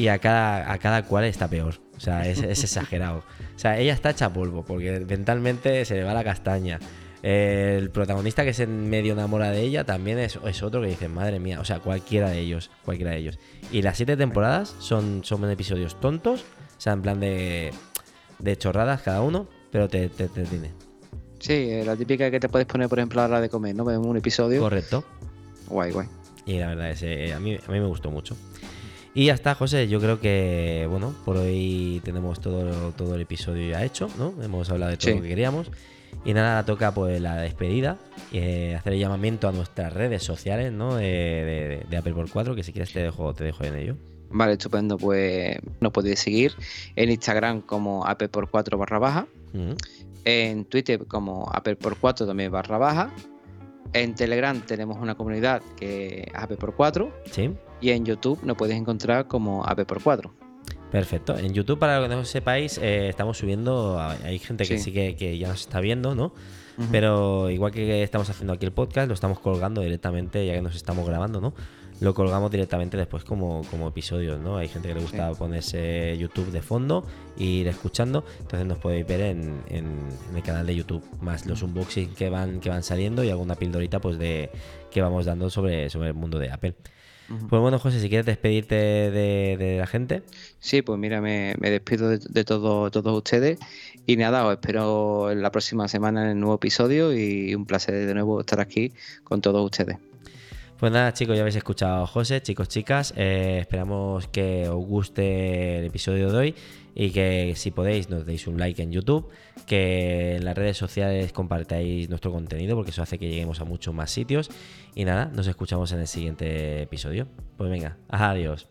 Speaker 1: y a cada, a cada cual está peor. O sea, es, exagerado. O sea, ella está hecha polvo porque mentalmente se le va la castaña. El protagonista que se medio enamora de ella también es, otro que dice, madre mía, o sea, cualquiera de ellos, cualquiera de ellos. Y las siete temporadas son, son episodios tontos, o sea, en plan de, de chorradas cada uno, pero te, te, tiene.
Speaker 2: Sí, eh, la típica que te puedes poner, por ejemplo, a la de comer, ¿no? Vemos un episodio.
Speaker 1: Correcto.
Speaker 2: Guay, guay.
Speaker 1: Y la verdad es, eh, a, mí, a mí me gustó mucho. Y ya está, José. Yo creo que, bueno, por hoy tenemos todo, todo el episodio ya hecho, ¿no? Hemos hablado de todo lo que queríamos. Y nada, toca pues la despedida, eh, hacer el llamamiento a nuestras redes sociales, ¿no? De, Apple por 4, que si quieres te dejo, te dejo en ello.
Speaker 2: Vale, estupendo. Pues nos podéis seguir en Instagram como Apple por 4 barra baja, en Twitter como Apple por 4 también barra baja, en Telegram tenemos una comunidad que es AP por 4.
Speaker 1: Sí.
Speaker 2: Y en YouTube nos puedes encontrar como AP por 4.
Speaker 1: Perfecto. En YouTube, para que no sepáis, eh, estamos subiendo. Hay gente que sí, que, ya nos está viendo, ¿no? Pero igual que estamos haciendo aquí el podcast, lo estamos colgando directamente, ya que nos estamos grabando, ¿no? lo colgamos directamente después como, como episodios, ¿no? Hay gente que le gusta ponerse YouTube de fondo e ir escuchando, entonces nos podéis ver en, el canal de YouTube, más los unboxings que van, que van saliendo y alguna pildorita pues de que vamos dando sobre, sobre el mundo de Apple. Pues bueno, José, si quieres despedirte de, la gente.
Speaker 2: Sí, pues mira, me, despido de, de todo, todos ustedes y nada, os espero la próxima semana en el nuevo episodio y un placer de nuevo estar aquí con todos ustedes.
Speaker 1: Pues nada, chicos, ya habéis escuchado a José, chicos, chicas. Eh, esperamos que os guste el episodio de hoy y que si podéis nos deis un like en YouTube, que en las redes sociales compartáis nuestro contenido porque eso hace que lleguemos a muchos más sitios. Y nada, nos escuchamos en el siguiente episodio. Pues venga, adiós.